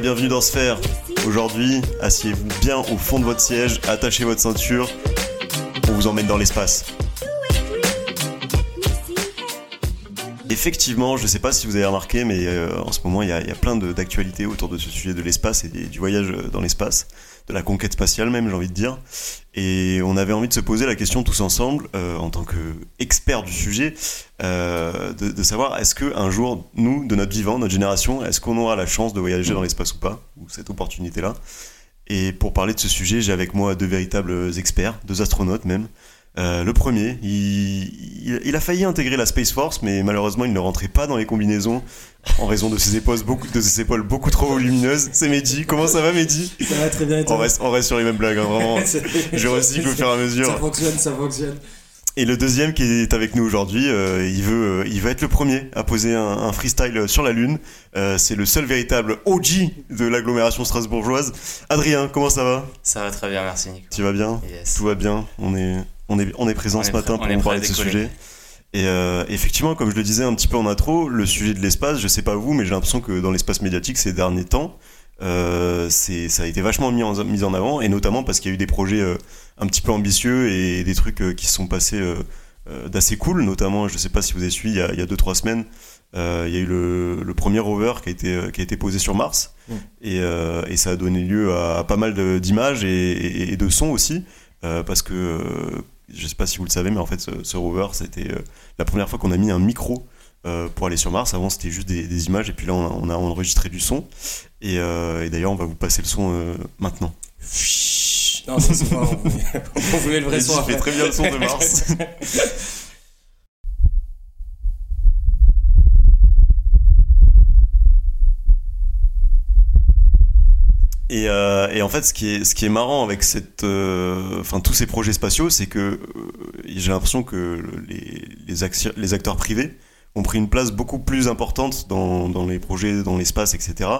bienvenue dans Sphère. Aujourd'hui, asseyez-vous bien au fond de votre siège, attachez votre ceinture, on vous emmène dans l'espace. Effectivement, je ne sais pas si vous avez remarqué, mais euh, en ce moment, il y a, plein d'actualités autour de ce sujet de l'espace et du voyage dans l'espace, de la conquête spatiale même, j'ai envie de dire. Et on avait envie de se poser la question tous ensemble, euh, en tant qu'experts du sujet, euh, de, savoir est-ce qu'un jour, nous, de notre vivant, notre génération, est-ce qu'on aura la chance de voyager dans l'espace ou pas, ou cette opportunité-là? Et pour parler de ce sujet, j'ai avec moi deux véritables experts, deux astronautes même. Euh, le premier, il, a failli intégrer la Space Force, mais malheureusement, il ne rentrait pas dans les combinaisons en raison de ses épaules beaucoup, de ses épaules beaucoup trop volumineuses. C'est Mehdi. Comment ça va, Mehdi? Ça va très bien. on, reste, on reste sur les mêmes blagues, hein, vraiment. Je recycle au fur et à mesure. Ça fonctionne, ça fonctionne. Et le deuxième qui est avec nous aujourd'hui, euh, il veut, euh, il va être le premier à poser un, freestyle sur la lune. c'est le seul véritable OG de l'agglomération strasbourgeoise. Adrien, comment ça va? Ça va très bien, merci Nico. Tu vas bien? Tout va bien? On est, on est, on est présent ce matin pour parler de ce sujet. Et euh, effectivement, comme je le disais un petit peu en intro, le sujet de l'espace, je sais pas vous, mais j'ai l'impression que dans l'espace médiatique ces derniers temps, euh, ça a été vachement mis en, mis en avant, et notamment parce qu'il y a eu des projets euh, un petit peu ambitieux et des trucs euh, qui se sont passés d'assez cool, notamment, je sais pas si vous avez suivi, il y a 2-3 semaines, il y a eu le, le, premier rover qui a été, qui a été posé sur Mars, mm. et, et, ça a donné lieu à, pas mal d'images et, et, de sons aussi, parce que je sais pas si vous le savez, mais en fait, ce, rover, c'était euh, la première fois qu'on a mis un micro euh, pour aller sur Mars. Avant, c'était juste des, images, et puis là, on a, enregistré du son. Et, euh, d'ailleurs, on va vous passer le son maintenant. Non, c'est pas, on voulait le vrai son. fait très bien le son de Mars. Euh, et, en fait, ce qui est, ce qui est marrant avec cette, euh, enfin, tous ces projets spatiaux, c'est que euh, j'ai l'impression que les, les, acteurs privés ont pris une place beaucoup plus importante dans, dans les projets, dans l'espace, etc.,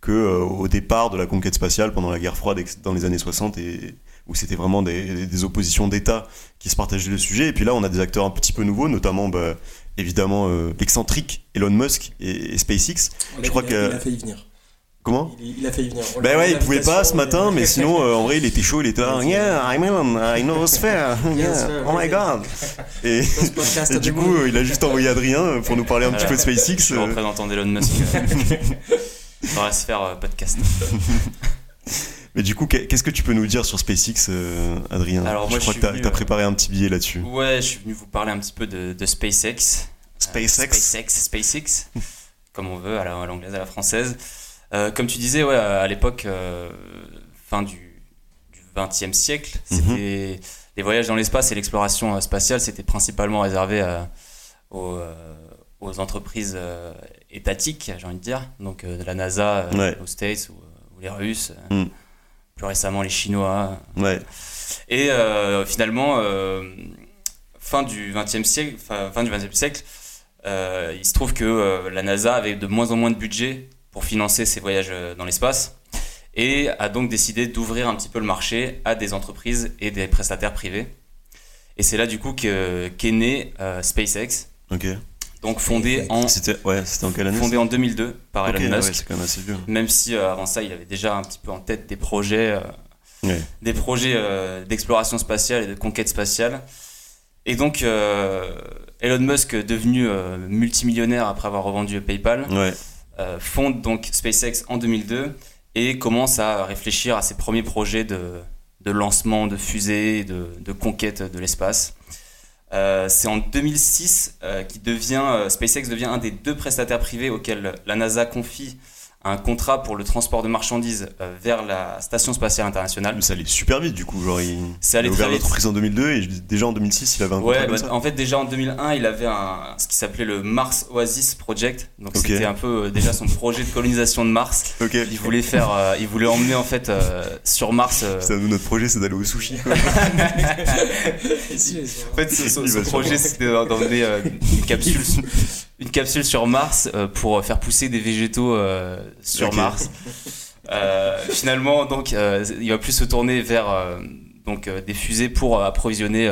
que au départ de la conquête spatiale pendant la guerre froide dans les années 60 et où c'était vraiment des, des oppositions d'État qui se partageaient le sujet. Et puis là, on a des acteurs un petit peu nouveaux, notamment bah, évidemment l'excentrique Elon Musk et, SpaceX. Je crois qu'il a failli venir. Comment il, a failli venir. Ben ouais, il pouvait pas ce matin, mais sinon, euh, en vrai, il était chaud, il était là. Yeah, I'm I know Sphere. Yeah. Oh my god. Et, du coup, il a juste envoyé Adrien pour nous parler un petit peu de SpaceX. Je représentant d'Elon Musk dans la sphère euh, podcast. Mais du coup, qu'est-ce que tu peux nous dire sur SpaceX, euh, Adrien? Alors, Je crois que tu as, préparé un petit billet là-dessus. Ouais, je suis venu vous parler un petit peu de, de SpaceX. SpaceX SpaceX, SpaceX, comme on veut, à l'anglaise, à la française. Euh, comme tu disais, ouais, à l'époque, euh, fin du, du 20e siècle, mhm. les voyages dans l'espace et l'exploration euh, spatiale, c'était principalement réservé aux, aux, entreprises étatiques, j'ai envie de dire, donc de la NASA aux States ou, les Russes, mhm. plus récemment les Chinois. Ouais. Et finalement, fin du 20e siècle, fin, du 20e siècle, il se trouve que la NASA avait de moins en moins de budget pour financer ses voyages euh, dans l'espace et a donc décidé d'ouvrir un petit peu le marché à des entreprises et des prestataires privés. Et c'est là du coup qu'est né euh, SpaceX. Ok. Donc fondé en c'était ouais, en quelle année Fondé en 2002 par Elon Musk. Ouais, quand même assez vieux. Même si euh, avant ça, il avait déjà un petit peu en tête des projets des projets d'exploration spatiale et de conquête spatiale. Et donc Elon Musk devenu multimillionnaire après avoir revendu PayPal. Ouais fonde donc SpaceX en 2002 et commence à réfléchir à ses premiers projets de, lancement de fusées, de, conquête de l'espace. Euh, c'est en 2006 euh, devient, SpaceX devient un des deux prestataires privés auxquels la NASA confie un contrat pour le transport de marchandises euh, vers la station spatiale internationale. Mais ça allait super vite du coup, genre il, ça allait a ouvert l'entreprise en 2002 et déjà en 2006 il avait un contrat ouais, comme bah, En fait déjà en 2001 il avait un, ce qui s'appelait le Mars Oasis Project, donc c'était un peu euh, déjà son projet de colonisation de Mars. Il voulait faire, euh, il voulait emmener en fait sur Mars. nous notre projet c'est d'aller au sushi. en fait son, projet c'était d'emmener une capsule une capsule sur Mars euh, pour faire pousser des végétaux euh, sur Mars. Euh, finalement, donc, il va plus se tourner vers donc, des fusées pour approvisionner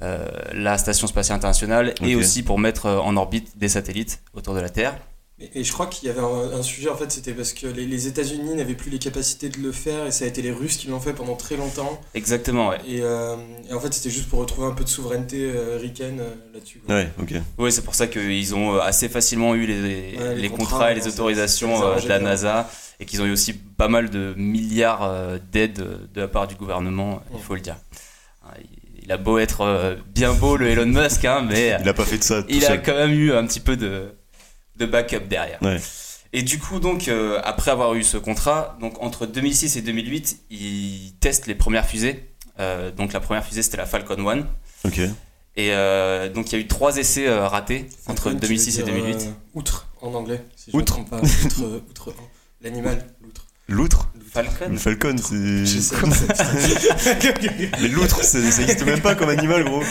la station spatiale internationale et aussi pour mettre en orbite des satellites autour de la Terre. Et, je crois qu'il y avait un, sujet, en fait, c'était parce que les, États-Unis n'avaient plus les capacités de le faire et ça a été les Russes qui l'ont fait pendant très longtemps. Exactement, ouais. Et, euh, en fait, c'était juste pour retrouver un peu de souveraineté euh, ricaine euh, là-dessus. Ouais, ok. Oui, c'est pour ça qu'ils ont assez facilement eu les, les, contrats, et les autorisations de la NASA et qu'ils ont eu aussi pas mal de milliards d'aides de la part du gouvernement, il faut le dire. Il a beau être bien beau, le Elon Musk, hein, mais. Il a pas fait de ça. il a quand même eu un petit peu de de backup derrière. Et du coup, donc, euh, après avoir eu ce contrat, donc entre 2006 et 2008, ils testent les premières fusées. Euh, donc la première fusée, c'était la Falcon 1. Ok. Et euh, donc il y a eu trois essais ratés entre 2006 et 2008. outre en anglais. Si outre. Pas. outre. outre L'animal, l'outre. L'outre Falcon Le falcon, c'est. mais l'outre, ça n'existe même pas comme animal, gros.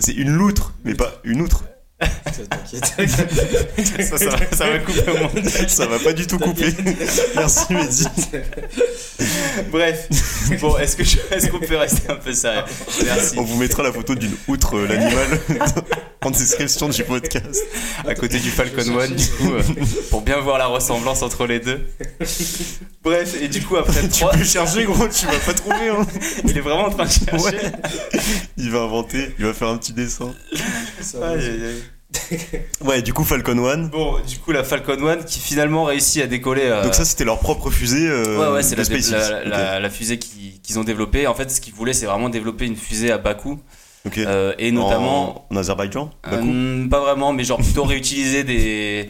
C'est une loutre, mais pas une outre. Ça, ça, va, ça va couper au monde. Ça va pas du tout couper. Merci Mehdi. Bref, bon, est-ce que est-ce qu'on peut rester un peu sérieux? Merci. On vous mettra la photo d'une outre euh, l'animal en description du podcast. À côté du Falcon One, du coup, euh, pour bien voir la ressemblance entre les deux. Bref, et du coup après. Tu peux chercher gros, tu vas pas trouver. Hein. Il est vraiment en train de chercher. Ouais. Il va inventer, il va faire un petit dessin. Aïe. ouais, du coup Falcon 1. Bon, du coup la Falcon 1 qui finalement réussit à décoller. Euh, Donc ça c'était leur propre fusée. Euh, ouais, ouais, c'est la, la, fusée qu'ils ont développée. En fait, ce qu'ils voulaient, c'est vraiment développer une fusée à bas coût. Euh, et notamment. En, Azerbaïdjan Pas vraiment, mais genre plutôt réutiliser des,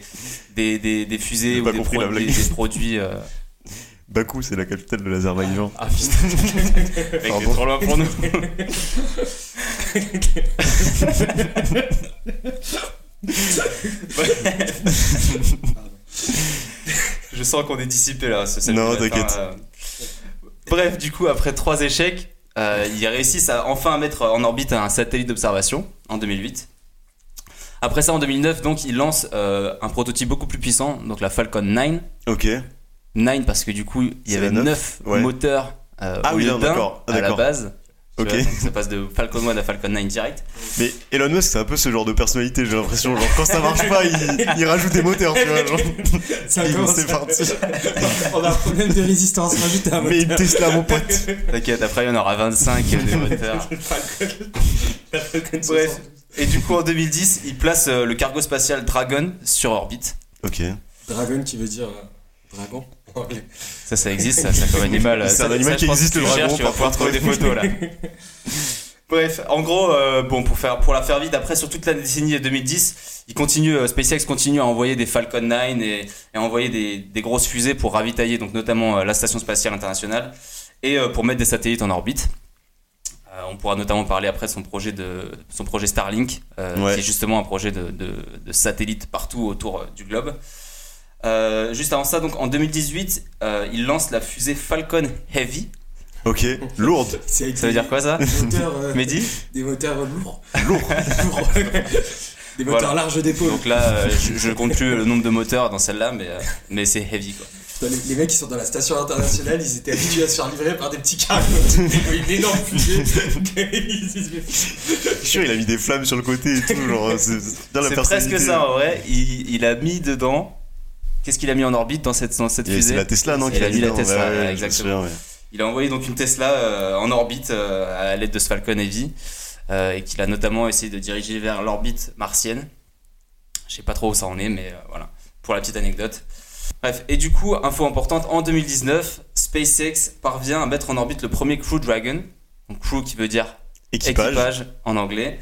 des, des, des fusées ou des, des, produits. Bakou, c'est la capitale de l'Azerbaïdjan. Ah, putain. Mec, trop loin pour nous. Je sens qu'on est dissipé là. Ce non, t'inquiète. Euh. Bref, du coup, après trois échecs, euh, ils réussissent à enfin mettre en orbite un satellite d'observation en 2008. Après ça, en 2009, donc, ils lancent euh, un prototype beaucoup plus puissant, donc la Falcon 9. Ok. 9 parce que du coup, il y avait 9 moteurs ah, au oui, lieu à la base. Ok. ça passe de Falcon 1 à Falcon 9 direct. Mais Elon Musk, c'est un peu ce genre de personnalité, j'ai l'impression. Genre, quand ça marche pas, il, rajoute des moteurs, tu vois. Genre, c'est parti. On a un problème de résistance, rajoute un moteur. Mais une Tesla, mon pote. T'inquiète, après, il y en aura 25 des moteurs. Bref. Et du coup, en 2010, il place euh, le cargo spatial Dragon sur orbite. Ok. Dragon qui veut dire euh, dragon ça, ça existe, ça, ça comme animal. C'est un animal qui existe, le dragon. tu vas pouvoir trouver des photos là. Bref, en gros, euh, bon, pour, faire, pour la faire vite, après, sur toute la décennie 2010, il continue, euh, SpaceX continue à envoyer des Falcon 9 et, à envoyer des, des, grosses fusées pour ravitailler, donc notamment euh, la Station Spatiale Internationale, et pour mettre des satellites en orbite. on pourra notamment parler après de son projet, de, son projet Starlink, qui est justement un projet de, de, de satellite partout autour du globe. Euh, juste avant ça, donc en 2018, euh, il lance la fusée Falcon Heavy. Ok, lourde. Ça veut dire quoi ça Des moteurs, euh, Mehdi Des moteurs lourds. Lourds. des moteurs larges d'épaule. Donc là, je, ne compte plus le nombre de moteurs dans celle-là, mais, mais c'est heavy quoi. Les, mecs qui sont dans la station internationale, ils étaient habitués à se faire livrer par des petits cargos. une énorme fusée. Je suis sûr, il a mis des flammes sur le côté et tout. C'est presque ça en vrai. Il, il a mis dedans Qu'est-ce qu'il a mis en orbite dans cette, dans cette fusée C'est la Tesla, non Il a mis la Tesla, exactement. Il a envoyé donc une Tesla euh, en orbite euh, à l'aide de ce Falcon Heavy euh, et qu'il a notamment essayé de diriger vers l'orbite martienne. Je sais pas trop où ça en est, mais voilà, pour la petite anecdote. Bref, et du coup, info importante, en 2019, SpaceX parvient à mettre en orbite le premier Crew Dragon, donc Crew qui veut dire équipage, en anglais.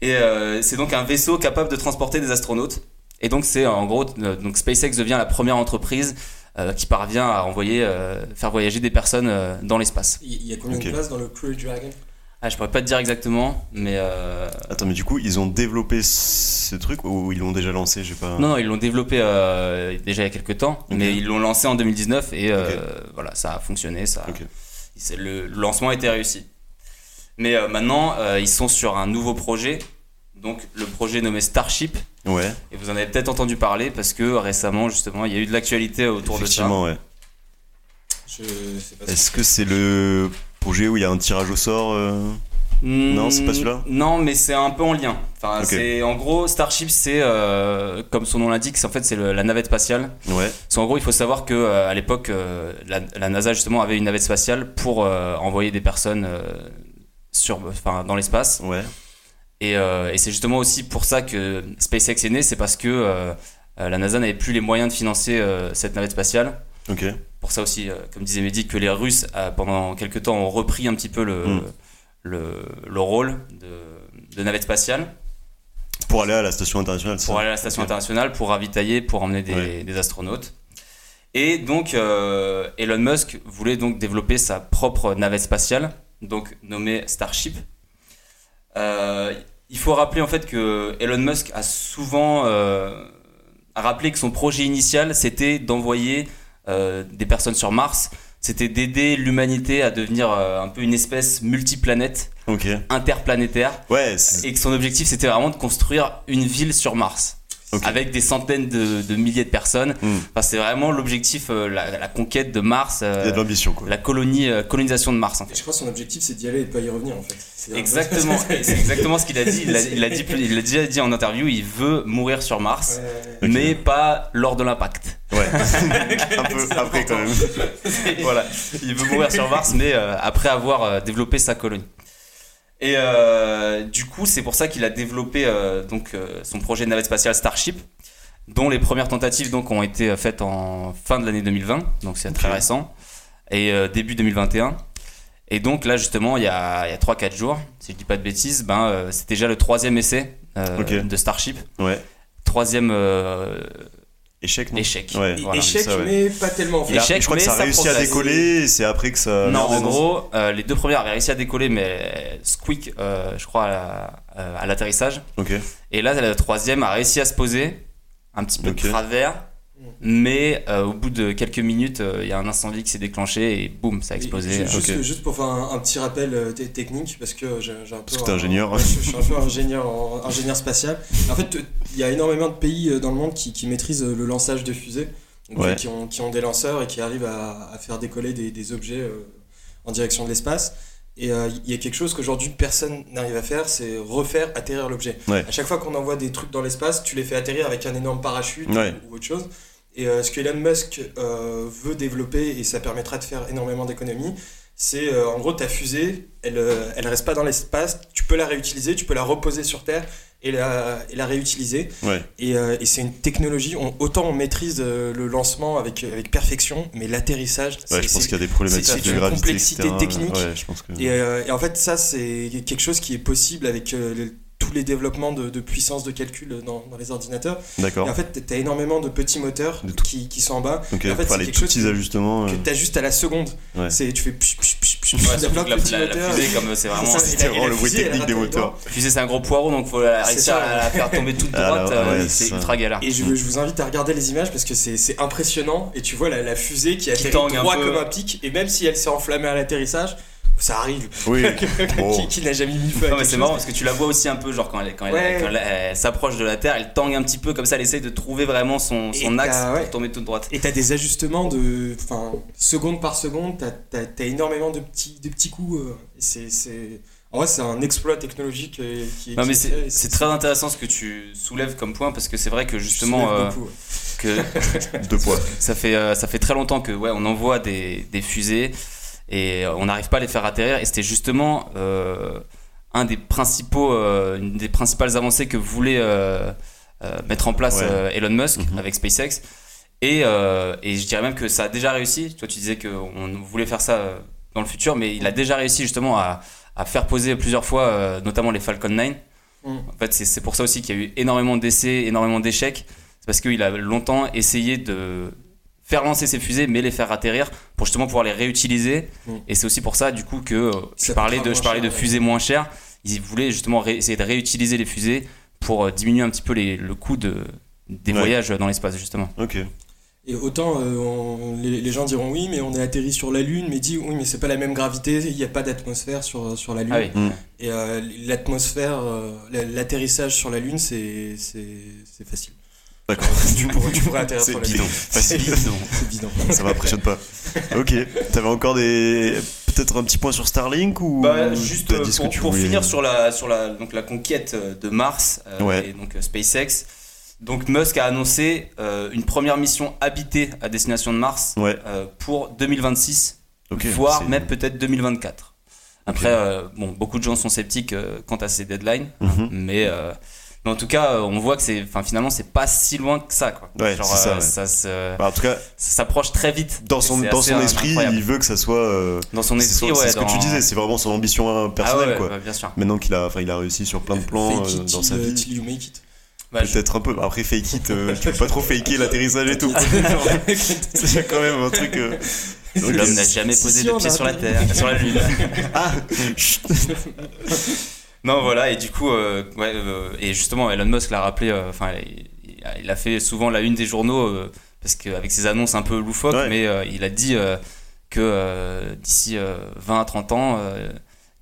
Et c'est donc un vaisseau capable de transporter des astronautes. Et donc c'est en gros, euh, donc SpaceX devient la première entreprise euh, qui parvient à envoyer, euh, faire voyager des personnes dans l'espace. Il y a combien de places dans le Crew Dragon? Ah, je pourrais pas te dire exactement, mais. Attends, mais du coup, ils ont développé ce truc ou ils l'ont déjà lancé J'ai pas. Non, non, ils l'ont développé déjà il y a quelques temps, mais ils l'ont lancé en 2019 et voilà, ça a fonctionné, ça. Le, le lancement a été réussi. Mais maintenant, ils sont sur un nouveau projet, donc le projet nommé Starship, Ouais. Et vous en avez peut-être entendu parler parce que récemment, justement, il y a eu de l'actualité autour de ça. Effectivement, ouais. Est-ce que c'est le projet où il y a un tirage au sort euh? Non, c'est pas celui-là? Non, mais c'est un peu en lien. Enfin, c'est en gros Starship, c'est euh, comme son nom l'indique, c'est en fait c'est la navette spatiale. Ouais. en gros, il faut savoir que euh, à l'époque, euh, la, NASA justement avait une navette spatiale pour envoyer des personnes sur, enfin, dans l'espace. Ouais. Et, et c'est justement aussi pour ça que SpaceX est né, c'est parce que la NASA n'avait plus les moyens de financer cette navette spatiale. Ok. Pour ça aussi, comme disait Mehdi, que les Russes pendant quelques temps ont repris un petit peu le. Hmm le, le rôle de, de, navette spatiale. Pour aller à la station internationale. Pour aller à la station internationale, pour ravitailler, pour emmener des, des astronautes. Et donc, euh, Elon Musk voulait donc développer sa propre navette spatiale, donc nommée Starship. Euh, il faut rappeler en fait que Elon Musk a souvent euh, rappelé que son projet initial c'était d'envoyer des personnes sur Mars c'était d'aider l'humanité à devenir euh, un peu une espèce multiplanète, interplanétaire. Ouais, et que son objectif c'était vraiment de construire une ville sur Mars. Avec des centaines de, milliers de personnes. Hmm. Enfin, c'est vraiment l'objectif, euh, la, conquête de Mars. Euh, Il y a de l'ambition, quoi. La colonie, colonisation de Mars, en fait. Je crois que son objectif, c'est d'y aller et de pas y revenir, en fait. Exactement. c'est exactement ce qu'il a dit. Il l'a dit, il a déjà dit en interview. Il veut mourir sur Mars, mais pas lors de l'impact. Ouais. un peu après quand même. voilà. Il veut mourir sur Mars, mais euh, après avoir euh, développé sa colonie. Et euh, du coup, c'est pour ça qu'il a développé donc son projet de navette spatiale Starship, dont les premières tentatives donc ont été faites en fin de l'année 2020, donc c'est très récent, et début 2021. Et donc là justement, il y a, a 3-4 jours, si je dis pas de bêtises, ben c'est déjà le troisième essai de Starship. Ouais. Troisième Échec, non Échec. échec, mais pas tellement. Échec, je crois que ça a réussi à décoller et c'est après que ça. Non, en gros, euh, les deux premières avaient réussi à décoller, mais squeak, euh, je crois, à l'atterrissage. ok Et là, la troisième a réussi à se poser, un petit peu de travers. Mais euh, au bout de quelques minutes, euh, il y a un incendie qui s'est déclenché et boum, ça a explosé. juste, pour faire un, petit rappel euh, technique, parce que j'ai un peu. Parce ingénieur. je, suis un peu ingénieur, ingénieur spatial. En fait, il y a énormément de pays dans le monde qui, qui maîtrisent le lançage de fusées, qui, ont, qui, ont, des lanceurs et qui arrivent à, à faire décoller des, des objets en direction de l'espace. Et il y a quelque chose qu'aujourd'hui personne n'arrive à faire, c'est refaire atterrir l'objet. À chaque fois qu'on envoie des trucs dans l'espace, tu les fais atterrir avec un énorme parachute ou autre chose. Et euh, ce que Elon Musk euh, veut développer, et ça permettra de faire énormément d'économies, c'est euh, en gros ta fusée, elle elle reste pas dans l'espace, tu peux la réutiliser, tu peux la reposer sur Terre et la, et la réutiliser. Et, et c'est une technologie, autant on maîtrise le lancement avec, avec perfection, mais l'atterrissage, ouais, je pense qu'il y a des problématiques de gravité, complexité technique. et, et, en fait, ça, c'est quelque chose qui est possible avec tous les développements de, puissance de calcul dans, les ordinateurs. D'accord. Et en fait, tu as énormément de petits moteurs qui, qui, sont en bas. Donc, en fait, c'est quelque chose ajustements. Que, euh. tu as juste à la seconde. C'est, tu fais. Ouais, la, fusée, comme c'est vraiment. C'est vraiment le bruit technique des moteurs. La fusée, c'est un gros poireau, donc il faut réussir à la faire tomber toute ah, droite. Euh, c'est ultra galère. Et je, je, vous invite à regarder les images parce que c'est impressionnant. Et tu vois la, fusée qui atterrit droit comme un pic. Et même si elle s'est enflammée à l'atterrissage, ça arrive. Oui. qui, n'a jamais mis feu. Non, mais c'est marrant parce que tu la vois aussi un peu, genre quand elle, quand elle, s'approche de la Terre, elle tangue un petit peu comme ça, elle essaye de trouver vraiment son, son axe pour tomber toute droite. Et t'as des ajustements de. Enfin, seconde par seconde, t'as as, énormément de petits, de petits coups. Euh, c'est. En vrai, c'est un exploit technologique euh, qui est. Non, mais c'est très intéressant ce que tu soulèves comme point parce que c'est vrai que justement. Euh, que Deux poids. Ça fait, ça fait très longtemps que ouais, on envoie des, des fusées et euh, on n'arrive pas à les faire atterrir. Et c'était justement euh, un des principaux, euh, une des principales avancées que voulait mettre en place Elon Musk mhm. avec SpaceX. Et, et, je dirais même que ça a déjà réussi. Toi, tu disais qu'on voulait faire ça dans le futur, mais il a déjà réussi justement à, à faire poser plusieurs fois, notamment les Falcon 9. Mhm. En fait, c'est pour ça aussi qu'il y a eu énormément d'essais, énormément d'échecs. C'est parce qu'il a longtemps essayé de, faire lancer ces fusées mais les faire atterrir pour justement pouvoir les réutiliser. Mm. et c'est aussi pour ça du coup que euh, je parlais de je parlais de fusées moins chères. Ils voulaient justement essayer de réutiliser les fusées pour euh, diminuer un petit peu les, le coût de, des voyages dans l'espace justement. Ok. Et autant euh, les, gens diront oui mais on est atterri sur la lune mais dit oui mais c'est pas la même gravité il n'y a pas d'atmosphère sur, sur la lune. Ah mm. et l'atmosphère l'atterrissage sur la lune c'est facile D'accord. tu, pourrais, tu pourrais atterrir C'est bidon. C'est bidon. Ça m'impressionne pas. Ok. T'avais encore des peut-être un petit point sur Starlink ou bah, juste pour, finir sur la sur la donc la conquête de Mars et donc SpaceX. Donc Musk a annoncé une première mission habitée à destination de Mars pour 2026, voire même peut-être 2024. Après, euh, bon, beaucoup de gens sont sceptiques euh, quant à ces deadlines, mhm. mais, euh, mais, en tout cas, on voit que c'est, enfin, finalement, c'est pas si loin que ça, quoi. Ouais, Genre, ça, ça se, bah, en tout cas, ça s'approche très vite. Dans son, dans son esprit, il veut que ça soit. dans son esprit, ouais. C'est ce que tu disais, c'est vraiment son ambition personnelle, ah quoi. Bah, bien sûr. Maintenant qu'il a, enfin, il a réussi sur plein de plans dans sa vie. you make it. Bah, Peut-être un peu. Après, fake it, euh, tu peux pas trop faker l'atterrissage et tout. c'est quand même un truc. L'homme n'a jamais posé de pied sur la Terre, sur la Lune. ah Non, voilà, et du coup, euh, ouais, euh, et justement, Elon Musk l'a rappelé, euh, enfin, il, a fait souvent la une des journaux, parce qu'avec ses annonces un peu loufoques, mais il a dit que d'ici 20 à 30 ans,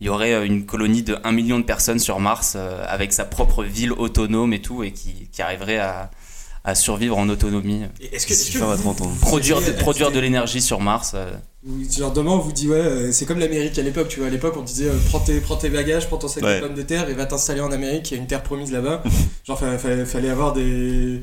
il y aurait une colonie de 1 million de personnes sur Mars, avec sa propre ville autonome et tout, et qui, qui arriverait à à survivre en autonomie. Est-ce que, est que produire, de, produire de l'énergie sur Mars euh. Genre demain on vous dit ouais euh, c'est comme l'Amérique à l'époque tu vois. À l'époque on disait euh, prends, tes, prends tes bagages prends ton sac de pommes de terre et va t'installer en Amérique. Il y a une terre promise là-bas. Genre fallait, fallait avoir des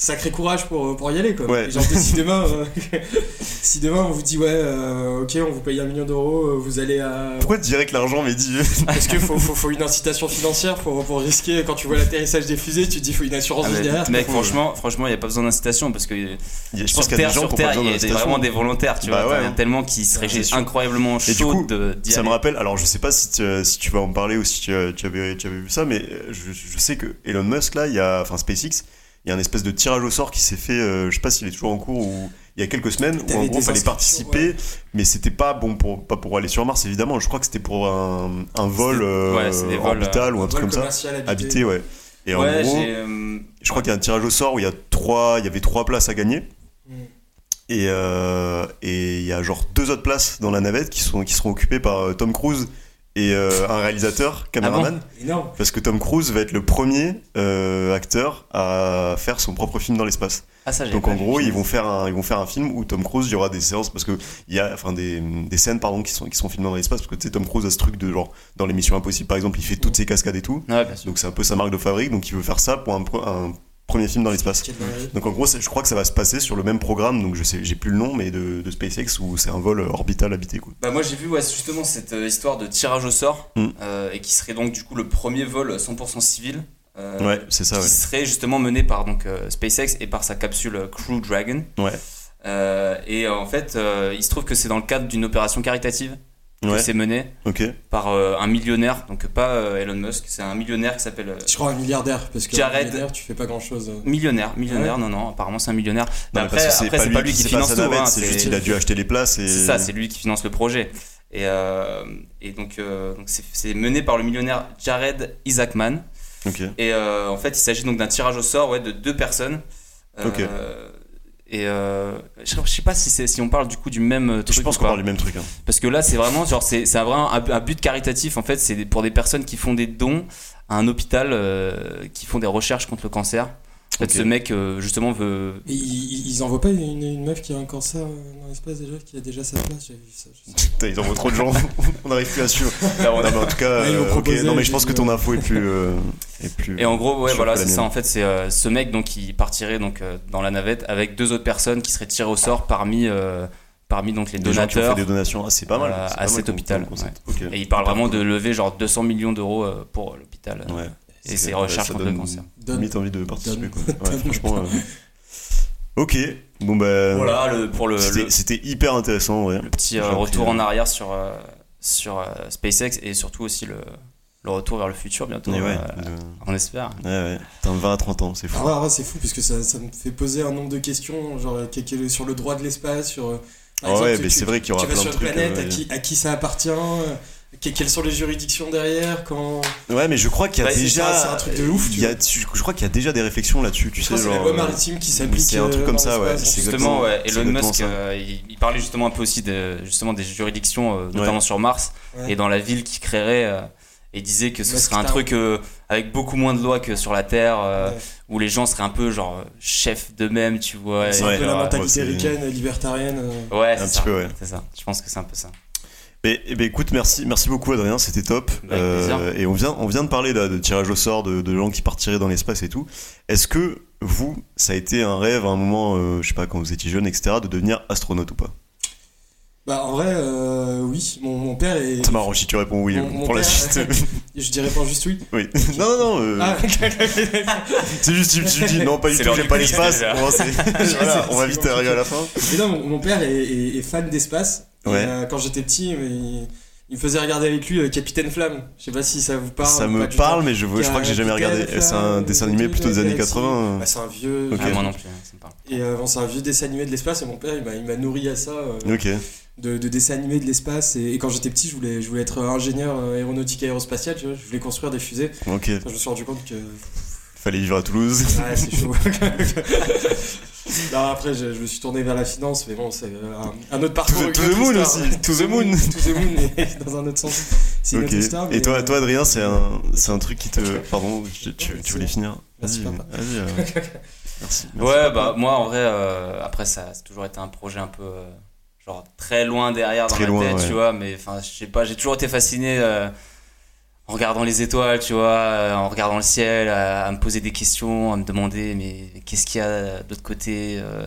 sacré courage pour, pour y aller quoi. Genre si demain, euh, si demain on vous dit ouais euh, ok on vous paye un million d'euros, euh, vous allez à... Pourquoi tu dirais que l'argent m'est dit Parce qu'il faut, faut, faut, une incitation financière pour, pour risquer quand tu vois l'atterrissage des fusées, tu te dis faut une assurance ah, derrière. Mec franchement franchement il n'y a pas besoin d'incitation parce que je sur pense Terre, sur Terre il y a vraiment des volontaires tu bah vois, ouais. tellement qui seraient incroyablement chauds Ça me rappelle, alors je sais pas si tu, si tu vas en parler ou si tu, tu, avais, tu avais vu ça mais je, je sais que Elon Musk là, il y a, enfin SpaceX il y a un espèce de tirage au sort qui s'est fait, euh, je sais pas s'il est toujours en cours ou il y a quelques semaines où en gros il fallait participer, mais c'était pas bon pour pas pour aller sur Mars évidemment. Je crois que c'était pour un, un vol euh, orbital ou un truc comme ça, habité, ouais. Et en gros, euh, je crois qu'il y a un tirage au sort où il y a trois, il y avait trois places à gagner. Mm. Et et il y a genre deux autres places dans la navette qui sont qui seront occupées par Tom Cruise et euh, un réalisateur, caméraman. Ah parce que Tom Cruise va être le premier euh, acteur à faire son propre film dans l'espace. Ah, ça, Donc en gros, ils vont faire un, ils vont faire un film où Tom Cruise, il y aura des séances parce que il y a, enfin des, des scènes pardon qui sont qui sont filmées dans l'espace parce que tu sais Tom Cruise a ce truc de genre dans les Missions Impossibles par exemple, il fait toutes ses cascades et tout. donc c'est un peu sa marque de fabrique. Donc il veut faire ça pour un, un premier film dans l'espace. Donc en gros, je crois que ça va se passer sur le même programme, donc je sais, j'ai plus le nom, mais de, SpaceX où c'est un vol orbital habité. Quoi. Bah moi j'ai vu ouais, justement cette euh, histoire de tirage au sort hmm. euh, et qui serait donc du coup le premier vol 100% civil. Euh, ouais, c'est ça. Qui serait justement mené par donc SpaceX et par sa capsule Crew Dragon. Ouais. et en fait, il se trouve que c'est dans le cadre d'une opération caritative ouais. c'est mené par euh, un millionnaire, donc pas euh, Elon Musk, c'est un millionnaire qui s'appelle. Je crois un milliardaire, parce que Jared, millionnaire, tu fais pas grand chose. Millionnaire, millionnaire, non, non, apparemment c'est un millionnaire. Mais après, c'est pas, lui qui, finance tout. Hein, c'est juste qu'il a dû acheter les places. C'est ça, c'est lui qui finance le projet. Et, euh, et donc, donc c'est mené par le millionnaire Jared Isaacman. Et en fait, il s'agit donc d'un tirage au sort ouais, de deux personnes. Ok et euh, je, sais pas si, si on parle du coup du même truc. Je pense qu'on parle du même truc. Hein. Parce que là, c'est vraiment genre c'est vraiment un, but caritatif. En fait, c'est pour des personnes qui font des dons à un hôpital euh, qui font des recherches contre le cancer. En fait, ce mec, euh, justement, veut. ils, ils envoient pas une, une, meuf qui a un cancer dans l'espace déjà, qui a déjà sa place J'ai vu ça. Putain, ils envoient trop de gens, on n'arrive plus à suivre. Non, mais en tout cas, euh, non, mais je pense que ton info est plus. Euh, est plus et en gros, ouais, voilà, c'est ça. En fait, c'est ce mec donc, qui partirait donc, dans la navette avec deux autres personnes qui seraient tirées au sort parmi parmi donc les donateurs qui ont fait des donations ah, c'est pas mal à cet hôpital et il parle vraiment de lever genre 200 millions d'euros pour l'hôpital ouais et ses recherches contre le cancer. Limite envie de participer. Quoi. Ouais, franchement. Euh... Ok, bon ben. Voilà le, pour le. C'était hyper intéressant, ouais. Le petit euh, retour en arrière sur euh, sur euh, SpaceX et surtout aussi le le retour vers le futur bientôt. Ouais, On espère. Ouais, ouais. T'as 20 à 30 ans, c'est fou. Ah, ouais, c'est fou parce que ça, ça, me fait poser un nombre de questions, genre sur le droit de l'espace, sur. Ah ouais, mais c'est vrai qu'il y aura plein de trucs. Sur une planète, à, qui, à qui ça appartient quelles sont les juridictions derrière quand ouais mais je crois qu'il y a déjà c'est un truc de ouf il y a, je crois qu'il y a déjà des réflexions là-dessus tu sais genre la loi maritime qui s'applique c'est un truc comme ça ouais justement ouais. Elon Musk euh, il, parlait justement un peu aussi de justement des juridictions euh, notamment sur Mars et dans la ville qu'il créerait euh, et disait que ce serait un truc avec beaucoup moins de lois que sur la Terre où les gens seraient un peu genre chefs d'eux-mêmes tu vois c'est un peu la mentalité ricaine libertarienne ouais c'est ça c'est ça. Je pense que c'est un peu ça Mais, eh ben, écoute, merci, merci beaucoup Adrien, c'était top. Euh, et on vient, on vient de parler de tirage au sort, de, de gens qui partiraient dans l'espace et tout. Est-ce que vous, ça a été un rêve à un moment, euh, je sais pas, quand vous étiez jeune, etc., de devenir astronaute ou pas? Bah en vrai, euh, oui. Mon, mon, père est. C'est marrant si tu réponds oui pour la suite. je dirais pas juste oui. Oui. Non, non, non. Ah. c'est juste si tu dis non, pas du tout, j'aime pas l'espace. voilà, on va vite arriver à la fin. Mais non, mon, père est, fan d'espace. Ouais. quand j'étais petit, il me faisait regarder avec lui euh, Capitaine Flamme. Je sais pas si ça vous parle. Ça me parle, mais je, je crois que j'ai jamais regardé. C'est un dessin animé plutôt des années 80. Bah, c'est un vieux. Ah, moi non plus, ça me parle. Et euh, c'est un vieux dessin animé de l'espace et mon père il m'a nourri à ça. Euh, ok. De, de dessins animés de l'espace et, quand j'étais petit je voulais, je voulais être ingénieur aéronautique aérospatial tu vois je voulais construire des fusées ok je me suis rendu compte que fallait vivre à Toulouse ouais c'est chaud Non, après, je, me suis tourné vers la finance, mais bon, c'est un, autre parcours. To, the moon aussi. To the moon. To the moon, mais dans un autre sens. C'est une autre histoire. Et toi, toi Adrien, c'est un, c'est un truc qui te. Pardon, tu, tu, voulais finir Vas-y, vas-y. Euh, merci, merci, Ouais, bah, moi, en vrai, euh, après, ça a toujours été un projet un peu. Euh, genre, très loin derrière dans très ma tête, tu vois, mais enfin, je sais pas, j'ai toujours été fasciné en regardant les étoiles, tu vois, euh, en regardant le ciel, à, me poser des questions, à me demander mais qu'est-ce qu'il y a de l'autre côté, euh,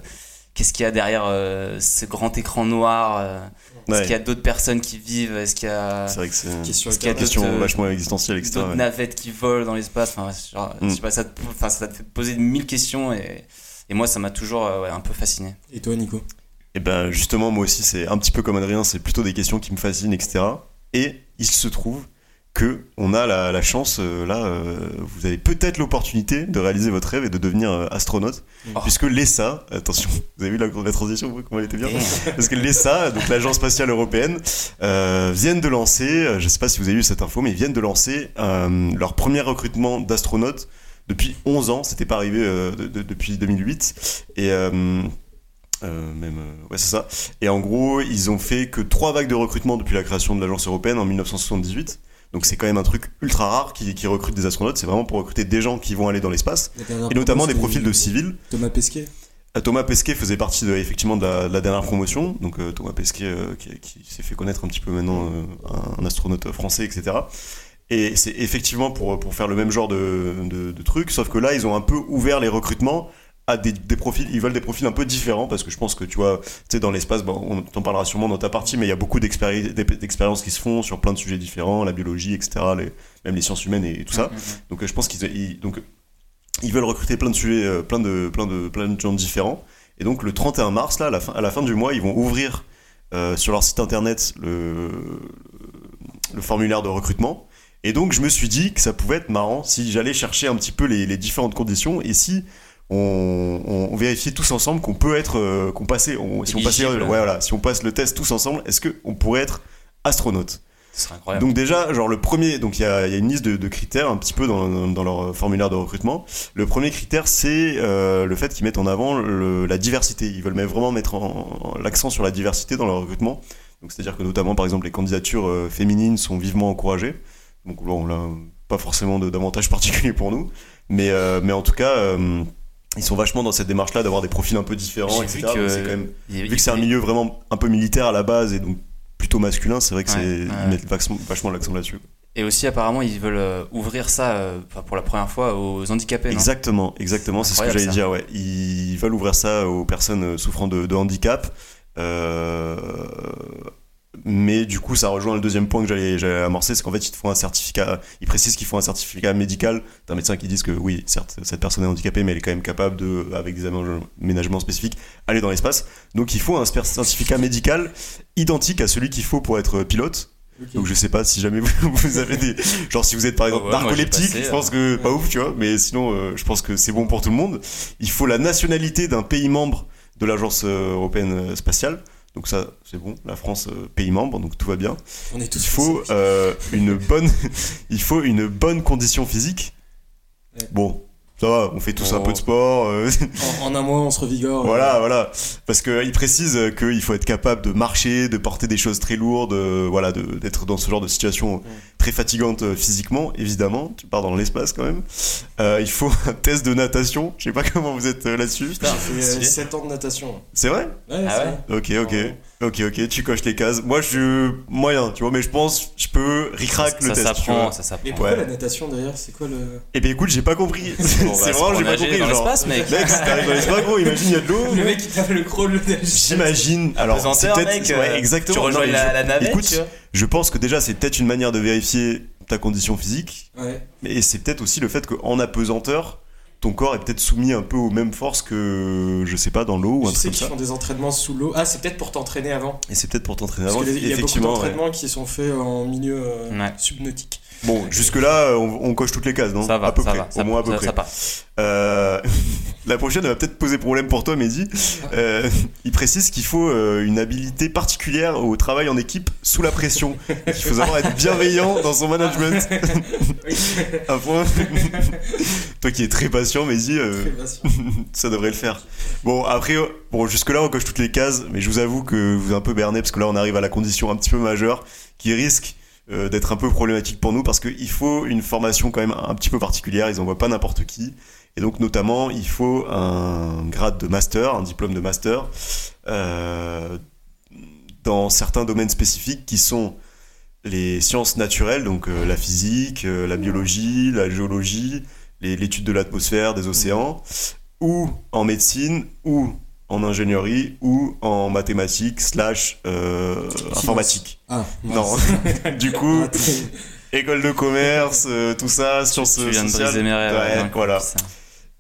qu'est-ce qu'il y a derrière euh, ce grand écran noir, est-ce qu'il y a d'autres personnes qui vivent, est-ce qu'il y a, c'est vrai que c'est une question, qu'il y a question vachement existentielle, etc. D'autres navettes qui volent dans l'espace, enfin, je mm. sais pas, ça te, ça te fait poser mille questions et, et moi ça m'a toujours un peu fasciné. Et toi Nico? Et eh ben justement moi aussi c'est un petit peu comme Adrien, c'est plutôt des questions qui me fascinent, etc. Et il se trouve que on a la, chance euh, là euh, vous avez peut-être l'opportunité de réaliser votre rêve et de devenir euh, astronaute. Oh. puisque l'ESA attention vous avez vu la, la transition comment elle était bien. Parce que l'ESA donc l'agence spatiale européenne viennent de lancer je sais pas si vous avez eu cette info mais ils viennent de lancer leur premier recrutement d'astronautes depuis 11 ans. C'était pas arrivé depuis 2008 et même ouais c'est ça. Et en gros ils ont fait que trois vagues de recrutement depuis la création de l'agence européenne en 1978 donc c'est quand même un truc ultra rare qui, qui recrute des astronautes. C'est vraiment pour recruter des gens qui vont aller dans l'espace. Et notamment des profils de civils. Thomas Pesquet euh, Thomas Pesquet faisait partie de, effectivement de la, dernière promotion. Donc euh, Thomas Pesquet euh, qui, s'est fait connaître un petit peu maintenant, un, astronaute français, etc. Et c'est effectivement pour, pour faire le même genre de, de, de truc, sauf que là, ils ont un peu ouvert les recrutements à des, profils, ils veulent des profils un peu différents parce que je pense que tu vois, tu sais, dans l'espace, bon, on t'en parlera sûrement dans ta partie, mais il y a beaucoup d'expériences qui se font sur plein de sujets différents, la biologie, etc., les, même les sciences humaines et, tout ça. Mm, mm, mm. Donc je pense qu'ils donc ils veulent recruter plein de sujets, euh, plein de plein de plein de gens différents. Et donc le 31 mars là, à la fin, à la fin du mois, ils vont ouvrir euh, sur leur site internet le, le formulaire de recrutement. Et donc je me suis dit que ça pouvait être marrant si j'allais chercher un petit peu les, les différentes conditions et si on, on, vérifiait tous ensemble qu'on peut être, euh, qu'on passait, si on passait, voilà, si on passe le test tous ensemble, est-ce qu'on pourrait être astronaute Ce serait incroyable. Donc déjà, genre le premier, donc il y a, y a, une liste de, critères un petit peu dans, dans, leur formulaire de recrutement. Le premier critère, c'est euh, le fait qu'ils mettent en avant la diversité. Ils veulent vraiment mettre l'accent sur la diversité dans leur recrutement. Donc c'est-à-dire que notamment, par exemple, les candidatures euh, féminines sont vivement encouragées. Donc bon, là, pas forcément d'avantages particuliers pour nous, mais mais en tout cas ils sont vachement dans cette démarche-là d'avoir des profils un peu différents, etc. Vu que, même, vu que c'est un milieu vraiment un peu militaire à la base et donc plutôt masculin, c'est vrai que c'est ils mettent vachement, l'accent là-dessus. Et aussi apparemment ils veulent euh, ouvrir ça euh, pour la première fois aux handicapés. exactement, exactement, c'est ce que j'allais dire. Ouais, ils veulent ouvrir ça aux personnes euh, souffrant de, de handicap. Euh, mais du coup, ça rejoint le deuxième point que j'allais amorcer, c'est qu'en fait, ils te font un certificat, ils précisent qu'ils font un certificat médical d'un médecin qui dit que oui, certes, cette personne est handicapée, mais elle est quand même capable de, avec des aménagements spécifiques, aller dans l'espace. Donc, il faut un certificat médical identique à celui qu'il faut pour être pilote. Donc je sais pas si jamais vous, avez des genre si vous êtes par exemple oh narcoleptique, je pense que pas ouf, tu vois, mais sinon euh, je pense que c'est bon pour tout le monde. Il faut la nationalité d'un pays membre de l'agence euh, européenne spatiale. Donc ça, c'est bon. La France, euh, pays membre, donc tout va bien. On est tous il faut euh, une bonne, il faut une bonne condition physique. Bon, ça va, on fait tous un peu de sport. Euh. En, un mois, on se revigore. voilà, voilà. Parce qu'il précise qu'il faut être capable de marcher, de porter des choses très lourdes, voilà, d'être dans ce genre de situation très fatigante physiquement, évidemment. Tu pars dans l'espace quand même. il faut un test de natation. Je sais pas comment vous êtes là-dessus. J'ai fait 7 ans de natation. C'est vrai? Ouais, ah ouais? Ok, ok. Ok, ok, tu coches les cases. Moi, je suis moyen, tu vois, mais je pense je peux ricrac le test. Ça s'apprend, ça s'apprend. Mais pourquoi la natation d'ailleurs C'est quoi le. Eh ben écoute, j'ai pas compris. c'est bah, vraiment, j'ai pas compris. dans l'espace, mec. Mec, si t'arrives dans l'espace, gros, imagine, il y a de l'eau. Le mec, il tape le crawl. J'imagine. Alors, c'est peut-être. Ouais, exactement. Tu rejoins la, navette. Écoute, je pense que déjà, c'est peut-être une manière de vérifier ta condition physique. Ouais. Et c'est peut-être aussi le fait qu'en apesanteur, ton corps est peut-être soumis un peu aux mêmes forces que, je sais pas, dans l'eau ou un truc comme ça. sais qu'ils font des entraînements sous l'eau. Ah, c'est peut-être pour t'entraîner avant. Et c'est peut-être pour t'entraîner avant. Parce qu'il y a beaucoup d'entraînements qui sont faits en milieu euh, subnautique. Bon, jusque-là, on, coche toutes les cases, non Ça va, à peu ça près. Va, au moins à peu près. Euh, la prochaine va peut-être poser problème pour toi, Mehdi. Euh, il précise qu'il faut euh, une habilité particulière au travail en équipe sous la pression. Il faut savoir être bienveillant dans son management. un point. toi qui es très patient, Mehdi, ça devrait le faire. Bon, après, bon, jusque-là, on coche toutes les cases, mais je vous avoue que vous êtes un peu berné parce que là, on arrive à la condition un petit peu majeure qui risque euh, d'être un peu problématique pour nous parce qu'il faut une formation quand même un petit peu particulière, ils n'envoient pas n'importe qui. Et donc notamment, il faut un grade de master, un diplôme de master, euh, dans certains domaines spécifiques qui sont les sciences naturelles, donc euh, la physique, la biologie, la géologie, l'étude de l'atmosphère, des océans, ou en médecine, ou en ingénierie ou en mathématiques slash euh, informatique. Ah, non. du coup, école de commerce, euh, tout ça, sciences tu viens sociales. De ouais, voilà.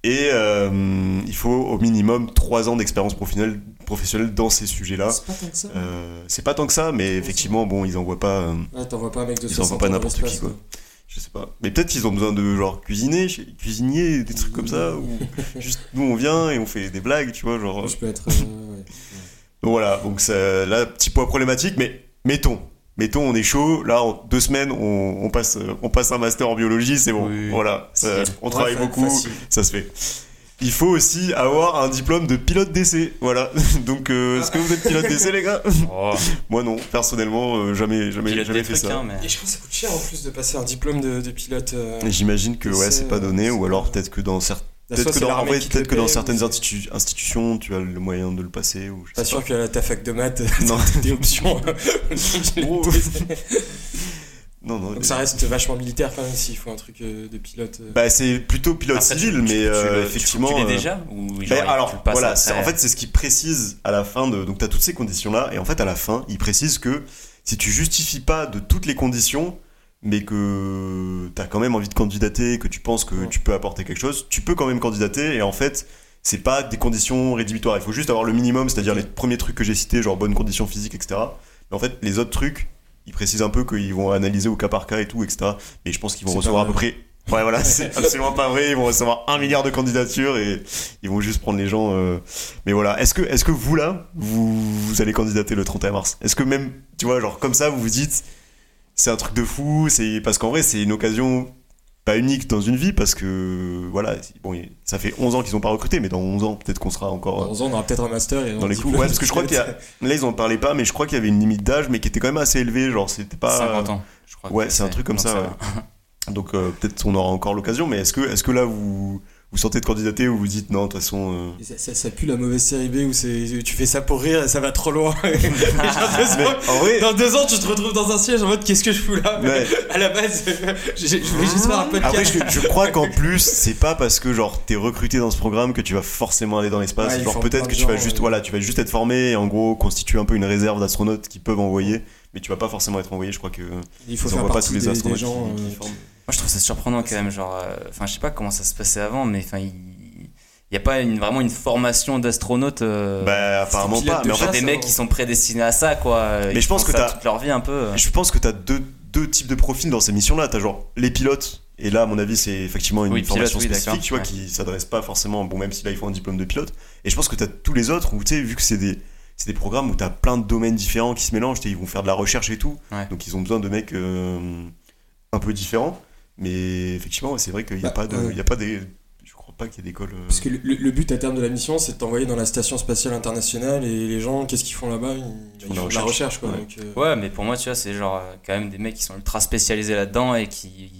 Et euh, il faut au minimum 3 ans d'expérience professionnelle, professionnelle dans ces sujets-là. C'est pas tant que ça. c'est pas tant que ça, mais effectivement, bon, ils envoient pas. ouais, t'envoies pas un mec de Ils envoient pas n'importe qui, quoi je sais pas. Mais peut-être qu'ils ont besoin de genre cuisiner, cuisinier, des trucs comme ça, ou juste nous on vient et on fait des blagues, tu vois, genre. Je peux être. Euh, donc voilà, donc ça, là petit point problématique, mais mettons, mettons on est chaud, là en deux semaines on, passe, on passe un master en biologie, c'est bon, voilà, on travaille beaucoup, ça se fait. Il faut aussi avoir un diplôme de pilote d'essai. Voilà. Donc, euh, est-ce que vous êtes pilote d'essai, les gars? Oh. Moi, non. Personnellement, euh, jamais, jamais, jamais fait ça. Hein, Et je pense que ça coûte cher en plus de passer un diplôme de, pilote. Euh, j'imagine que ouais, c'est pas donné, ou alors peut-être que dans certains. Peut-être que, dans, peut que dans certaines institutions, tu as le moyen de le passer. Ou je pas sûr que ta fac de maths, non. des options. Non, non, Donc ça reste vachement militaire quand même s'il faut un truc euh, de pilote. Euh. Bah c'est plutôt pilote civil, mais euh, effectivement. Tu, déjà bah, Alors voilà, en fait c'est ce qu'il précise à la fin de. Donc tu as toutes ces conditions là, et en fait à la fin il précise que si tu justifies pas de toutes les conditions, mais que tu as quand même envie de candidater, que tu penses que tu peux apporter quelque chose, tu peux quand même candidater, et en fait c'est pas des conditions rédhibitoires. Il faut juste avoir le minimum, c'est-à-dire les premiers trucs que j'ai cités, genre bonnes conditions physiques, etc. Mais en fait les autres trucs ils précisent un peu qu'ils vont analyser au cas par cas et tout, etc. Mais je pense qu'ils vont recevoir à peu près. Ouais, voilà, c'est absolument pas vrai. Ils vont recevoir un milliard de candidatures et ils vont juste prendre les gens. Euh. Mais voilà, est-ce que, est que vous là, vous, vous allez candidater le 31 mars? Est-ce que même, tu vois, genre comme ça, vous vous dites, c'est un truc de fou, c'est parce qu'en vrai, c'est une occasion pas unique dans une vie parce que voilà bon ça fait 11 ans qu'ils ont pas recruté mais dans 11 ans peut-être qu'on sera encore dans 11 ans on aura peut-être un master et dans les coups ouais parce que je crois qu'il y a là ils en parlaient pas mais je crois qu'il y avait une limite d'âge mais qui était quand même assez élevée genre c'était pas 50 ans je crois. Ouais c'est un truc comme ça, donc euh, peut-être on aura encore l'occasion mais est-ce que est-ce que là vous vous sortez de candidater ou vous dites non, de toute façon. Euh, ça, ça, pue la mauvaise série B où c'est tu fais ça pour rire et ça va trop loin. dans deux ans, tu te retrouves dans un siège en mode qu'est-ce que je fous là? À la base, je, voulais juste faire un peu de Après, je, je, crois qu'en plus, c'est pas parce que genre t'es recruté dans ce programme que tu vas forcément aller dans l'espace. genre peut-être que tu vas juste, voilà, tu vas juste être formé et en gros constituer un peu une réserve d'astronautes qui peuvent envoyer, mais tu vas pas forcément être envoyé. Je crois que il faut faire pas tous les astronautes des gens, qui, euh, moi, je trouve ça surprenant quand même. Genre, euh, enfin, je sais pas comment ça se passait avant, mais enfin, il n'y a pas une, vraiment une formation d'astronaute. Euh, bah, apparemment pas. Mais en fait, des mecs qui sont prédestinés à ça, quoi. Mais je pense que t'as toute leur vie un peu. Je pense que t'as deux, deux types de profils dans ces missions-là. T'as genre les pilotes. Et là, à mon avis, c'est effectivement une formation spécifique, tu vois, qui s'adresse pas forcément, bon, même si là, il faut un diplôme de pilote. Et je pense que t'as tous les autres où, tu sais, vu que c'est des, c'est des programmes où t'as plein de domaines différents qui se mélangent, ils vont faire de la recherche et tout. Donc, ils ont besoin de mecs euh, un peu différents. Mais effectivement, c'est vrai qu'il n'y a, bah, pas de, il y a pas des. Je crois pas qu'il y ait d'école. Parce que le, but à terme de la mission, c'est de t'envoyer dans la station spatiale internationale et les gens, qu'est-ce qu'ils font là-bas? Ils, font, de la recherche, quoi. Ouais. mais pour moi, tu vois, c'est genre quand même des mecs qui sont ultra spécialisés là-dedans et qui.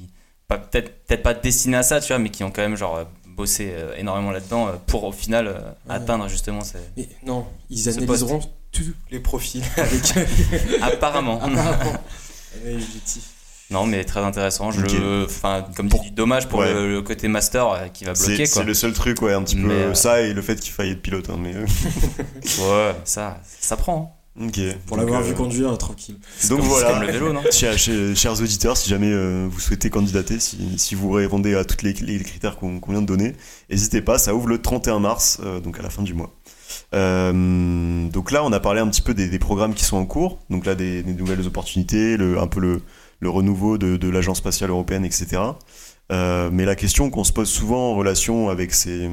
Peut-être peut pas destinés à ça, tu vois, mais qui ont quand même genre bossé énormément là-dedans pour au final atteindre justement ces. Mais non, ils analyseront tous les profils avec. Apparemment. Apparemment. Non, mais très intéressant. Je enfin, comme dit, dommage pour le, côté master euh, qui va bloquer. C'est le seul truc, ouais, un petit peu euh, ça et le fait qu'il faille être pilote. Hein, mais... Euh. ouais, ça, ça prend. Hein. Pour l'avoir vu conduire, tranquille. Donc voilà. Comme le vélo, non chers, chers, auditeurs, si jamais vous souhaitez candidater, si, si, vous répondez à tous les, les critères qu'on vient de donner, n'hésitez pas. Ça ouvre le 31 mars, donc à la fin du mois. donc là, on a parlé un petit peu des, programmes qui sont en cours. Donc là, des, des nouvelles opportunités, le, un peu le, le renouveau de, l'Agence spatiale européenne, etc. Euh, mais la question qu'on se pose souvent en relation avec ces,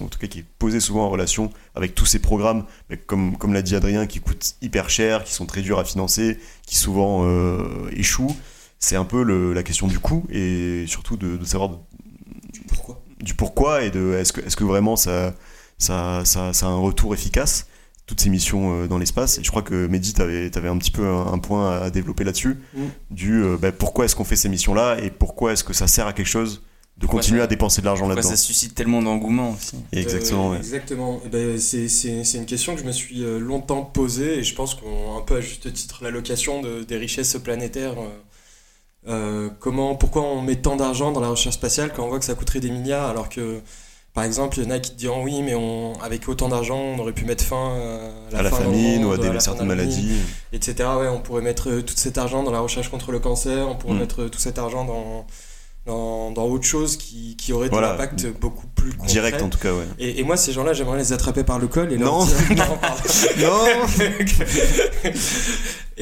en tout cas qui est posée souvent en relation avec tous ces programmes, comme, comme l'a dit Adrien, qui coûtent hyper cher, qui sont très durs à financer, qui souvent euh, échouent, c'est un peu la question du coût et surtout de, savoir du pourquoi. Du pourquoi et de est-ce que, est -ce que vraiment ça, ça, ça, ça a un retour efficace? Toutes ces missions euh, dans l'espace. Et je crois que Mehdi, tu avais, un petit peu un, point à développer là-dessus, mm. du euh, bah, pourquoi est-ce qu'on fait ces missions-là et pourquoi est-ce que ça sert à quelque chose de continuer à dépenser de l'argent là-dedans. Ça suscite tellement d'engouement aussi. Exactement. Euh, exactement. Eh ben, c'est une question que je me suis longtemps posée et je pense qu'on un peu à juste titre l'allocation de, des richesses planétaires. comment, pourquoi on met tant d'argent dans la recherche spatiale quand on voit que ça coûterait des milliards alors que par exemple, il y en a qui te diront oui, mais on, avec autant d'argent, on aurait pu mettre fin à la, famine ou à, des, certaines maladies. Etc. Ouais, on pourrait mettre euh, tout cet argent dans la recherche contre le cancer, on pourrait mm. mettre euh, tout cet argent dans, dans, dans autre chose qui, qui aurait un impact beaucoup plus concret. Direct en tout cas, ouais. Et, et moi, ces gens-là, j'aimerais les attraper par le col et leur non. dire non, non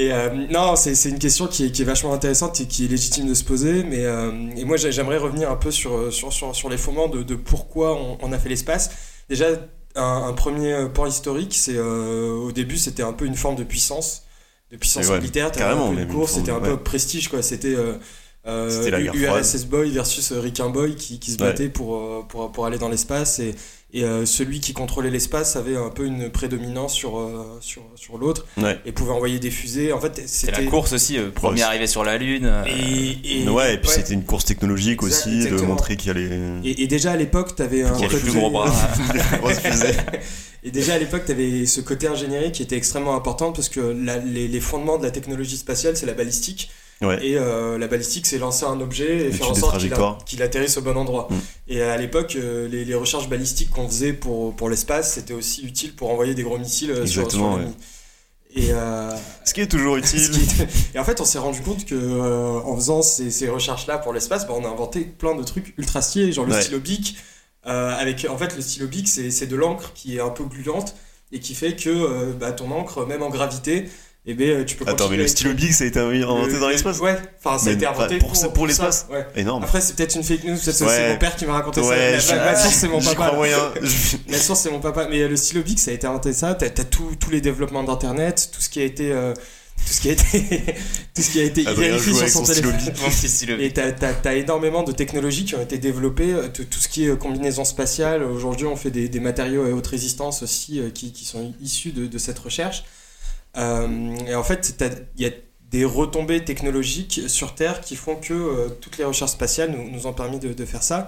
Et euh, non, c'est une question qui est, qui est, vachement intéressante et qui est légitime de se poser. Mais euh, et moi, j'aimerais revenir un peu sur, sur, sur, sur les fondements de, de pourquoi on, on, a fait l'espace. Déjà, un, premier point historique, c'est euh, au début, c'était un peu une forme de puissance, de puissance militaire. Carrément, un course, c'était un peu prestige, quoi. C'était euh, URSS Boy versus Rick Boy qui, qui se battait pour, pour, pour aller dans l'espace et et euh, celui qui contrôlait l'espace avait un peu une prédominance sur, euh, sur, sur l'autre et pouvait envoyer des fusées. En fait, c'était la course aussi, euh, premier arrivé sur la Lune. Et, ouais, et puis c'était une course technologique aussi, de montrer qu'il allait. Et, et, déjà à l'époque, tu avais un. Côté... plus gros bras. et déjà à l'époque, tu avais ce côté ingénierie qui était extrêmement important parce que les, les fondements de la technologie spatiale, c'est la balistique. Et euh, la balistique, c'est lancer un objet et faire en sorte qu'il atterrisse au bon endroit. Mm. Et à l'époque, euh, les, les, recherches balistiques qu'on faisait pour, pour l'espace, c'était aussi utile pour envoyer des gros missiles euh, sur, sur l'ennemi. Et ce qui est toujours utile. Et en fait, on s'est rendu compte que en faisant ces, ces recherches-là pour l'espace, bah, on a inventé plein de trucs ultra stylés, genre le stylo bic. avec, en fait, le stylo bic, c'est de l'encre qui est un peu gluante et qui fait que bah, ton encre, même en gravité, et eh ben, euh, tu peux Attends, mais le stylo Big, ça a été inventé dans l'espace Ouais, enfin, ça a été inventé pour, pour, pour l'espace ouais. Énorme. Après, c'est peut-être une fake news, c'est mon père qui m'a raconté ouais, ça. La, source, c'est mon papa. Moyen. la source, c'est mon papa. Mais le stylo Big, ça a été inventé ça. T'as as tous les développements d'Internet, tout ce qui a été. Euh, tout ce qui a été, tout ce qui a été vérifié sur son, téléphone. Et t'as as, énormément de technologies qui ont été développées, euh, tout ce qui est combinaison spatiale. Aujourd'hui, on fait des, des, matériaux à haute résistance aussi qui, qui sont issus de, de cette recherche. Euh, et en fait, il y a des retombées technologiques sur Terre qui font que euh, toutes les recherches spatiales nous, nous ont permis de, de faire ça.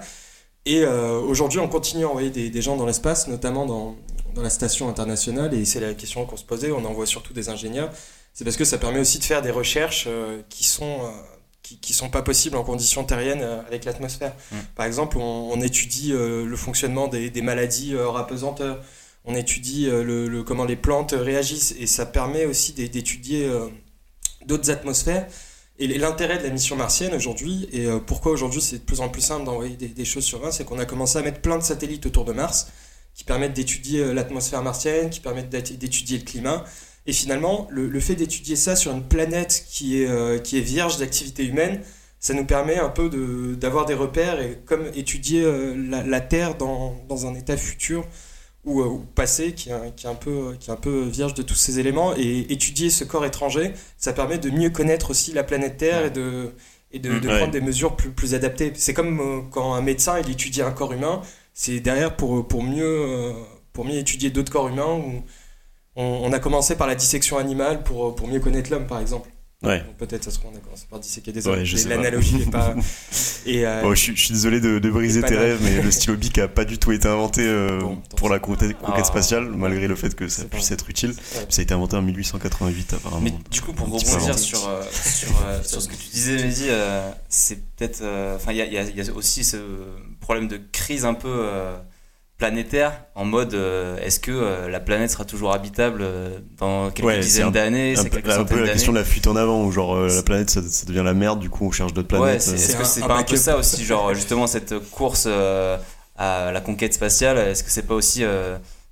Et euh, aujourd'hui, on continue à envoyer des, des gens dans l'espace, notamment dans, dans, la station internationale, et c'est la question qu'on se posait, on envoie surtout des ingénieurs. C'est parce que ça permet aussi de faire des recherches qui sont qui, qui sont pas possibles en conditions terriennes avec l'atmosphère. Mmh. Par exemple, on, on étudie le fonctionnement des, des maladies hors apesanteur on étudie euh, comment les plantes réagissent et ça permet aussi d'étudier euh, d'autres atmosphères. Et l'intérêt de la mission martienne aujourd'hui, et euh, pourquoi aujourd'hui c'est de plus en plus simple d'envoyer des, choses sur Mars, c'est qu'on a commencé à mettre plein de satellites autour de Mars qui permettent d'étudier l'atmosphère martienne, qui permettent d'étudier le climat. Et finalement, le, fait d'étudier ça sur une planète qui est, vierge d'activité humaine, ça nous permet un peu d'avoir des repères et comme étudier la, Terre dans, un état futur ou, euh, passé qui est, qui, est un peu, qui est un peu vierge de tous ces éléments. Et étudier ce corps étranger, ça permet de mieux connaître aussi la planète Terre et de, et de, mm. prendre des mesures plus, plus adaptées. C'est comme euh, quand un médecin il étudie un corps humain, c'est derrière pour, pour, mieux, pour mieux étudier d'autres corps humains. Où on, a commencé par la dissection animale pour, pour mieux connaître l'homme, par exemple. Ouais. Peut-être ça se trouve on a commencé par disséquer des hommes. L'analogie n'est pas. Et, euh, je, suis, désolé de, briser tes rêves, mais le stylo bic a pas du tout été inventé euh, pour la conquête, ah. spatiale, malgré le fait que ça puisse être utile. Ça a été inventé en 1888 apparemment. Mais du coup, pour rebondir sur, euh, sur, sur, ce que tu disais, Mehdi, c'est peut-être. Enfin, il y, y, a aussi ce problème de crise un peu planétaire en mode euh, est-ce que euh, la planète sera toujours habitable euh, dans quelques dizaines d'années c'est un peu la question de la fuite en avant où genre la planète ça, devient la merde du coup on cherche d'autres planètes ouais, est-ce que c'est pas un peu ça aussi genre justement cette course à la conquête spatiale est-ce que c'est pas aussi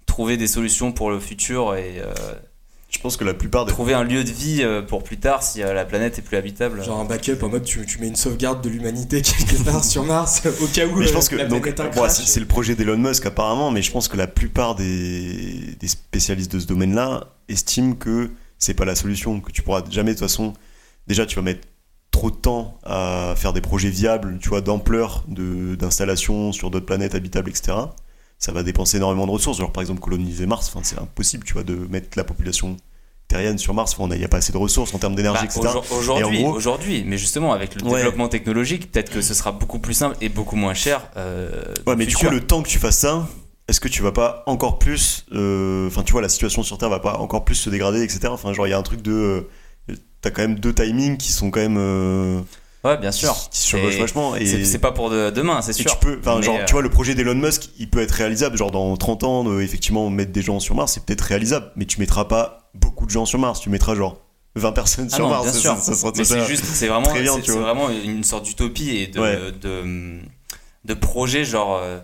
trouver des solutions pour le futur et je pense que la plupart des... Trouver un lieu de vie euh, pour plus tard si euh, la planète est plus habitable. Genre un backup en mode tu, tu mets une sauvegarde de l'humanité quelque part sur Mars au cas où mais je pense que, c'est le projet d'Elon Musk apparemment, mais je pense que la plupart des, des spécialistes de ce domaine-là estiment que c'est pas la solution, que tu pourras jamais de toute façon... Déjà tu vas mettre trop de temps à faire des projets viables, tu vois, d'ampleur d'installation sur d'autres planètes habitables, etc ça va dépenser énormément de ressources. Genre par exemple coloniser Mars, c'est impossible, tu vois, de mettre la population terrienne sur Mars. Il n'y a pas assez de ressources en termes d'énergie, bah, etc. Aujourd'hui, mais justement avec le développement technologique, peut-être que ce sera beaucoup plus simple et beaucoup moins cher. Euh, ouais, mais du coup, le temps que tu fasses ça, est-ce que tu vas pas encore plus, euh, enfin, tu vois, la situation sur Terre va pas encore plus se dégrader, etc. Enfin, genre, il y a un truc de, euh, t'as quand même deux timings qui sont quand même Ouais, bien sûr. Qui vachement. Et c'est pas pour demain, c'est sûr. Tu peux, enfin, genre, tu vois, le projet d'Elon Musk, il peut être réalisable. Genre, dans 30 ans, effectivement, mettre des gens sur Mars, c'est peut-être réalisable. Mais tu mettras pas beaucoup de gens sur Mars. Tu mettras genre 20 personnes ah sur Mars. Bien sûr. mais c'est juste, c'est vraiment, c'est vraiment une sorte d'utopie et de, de, de, projet, genre, euh,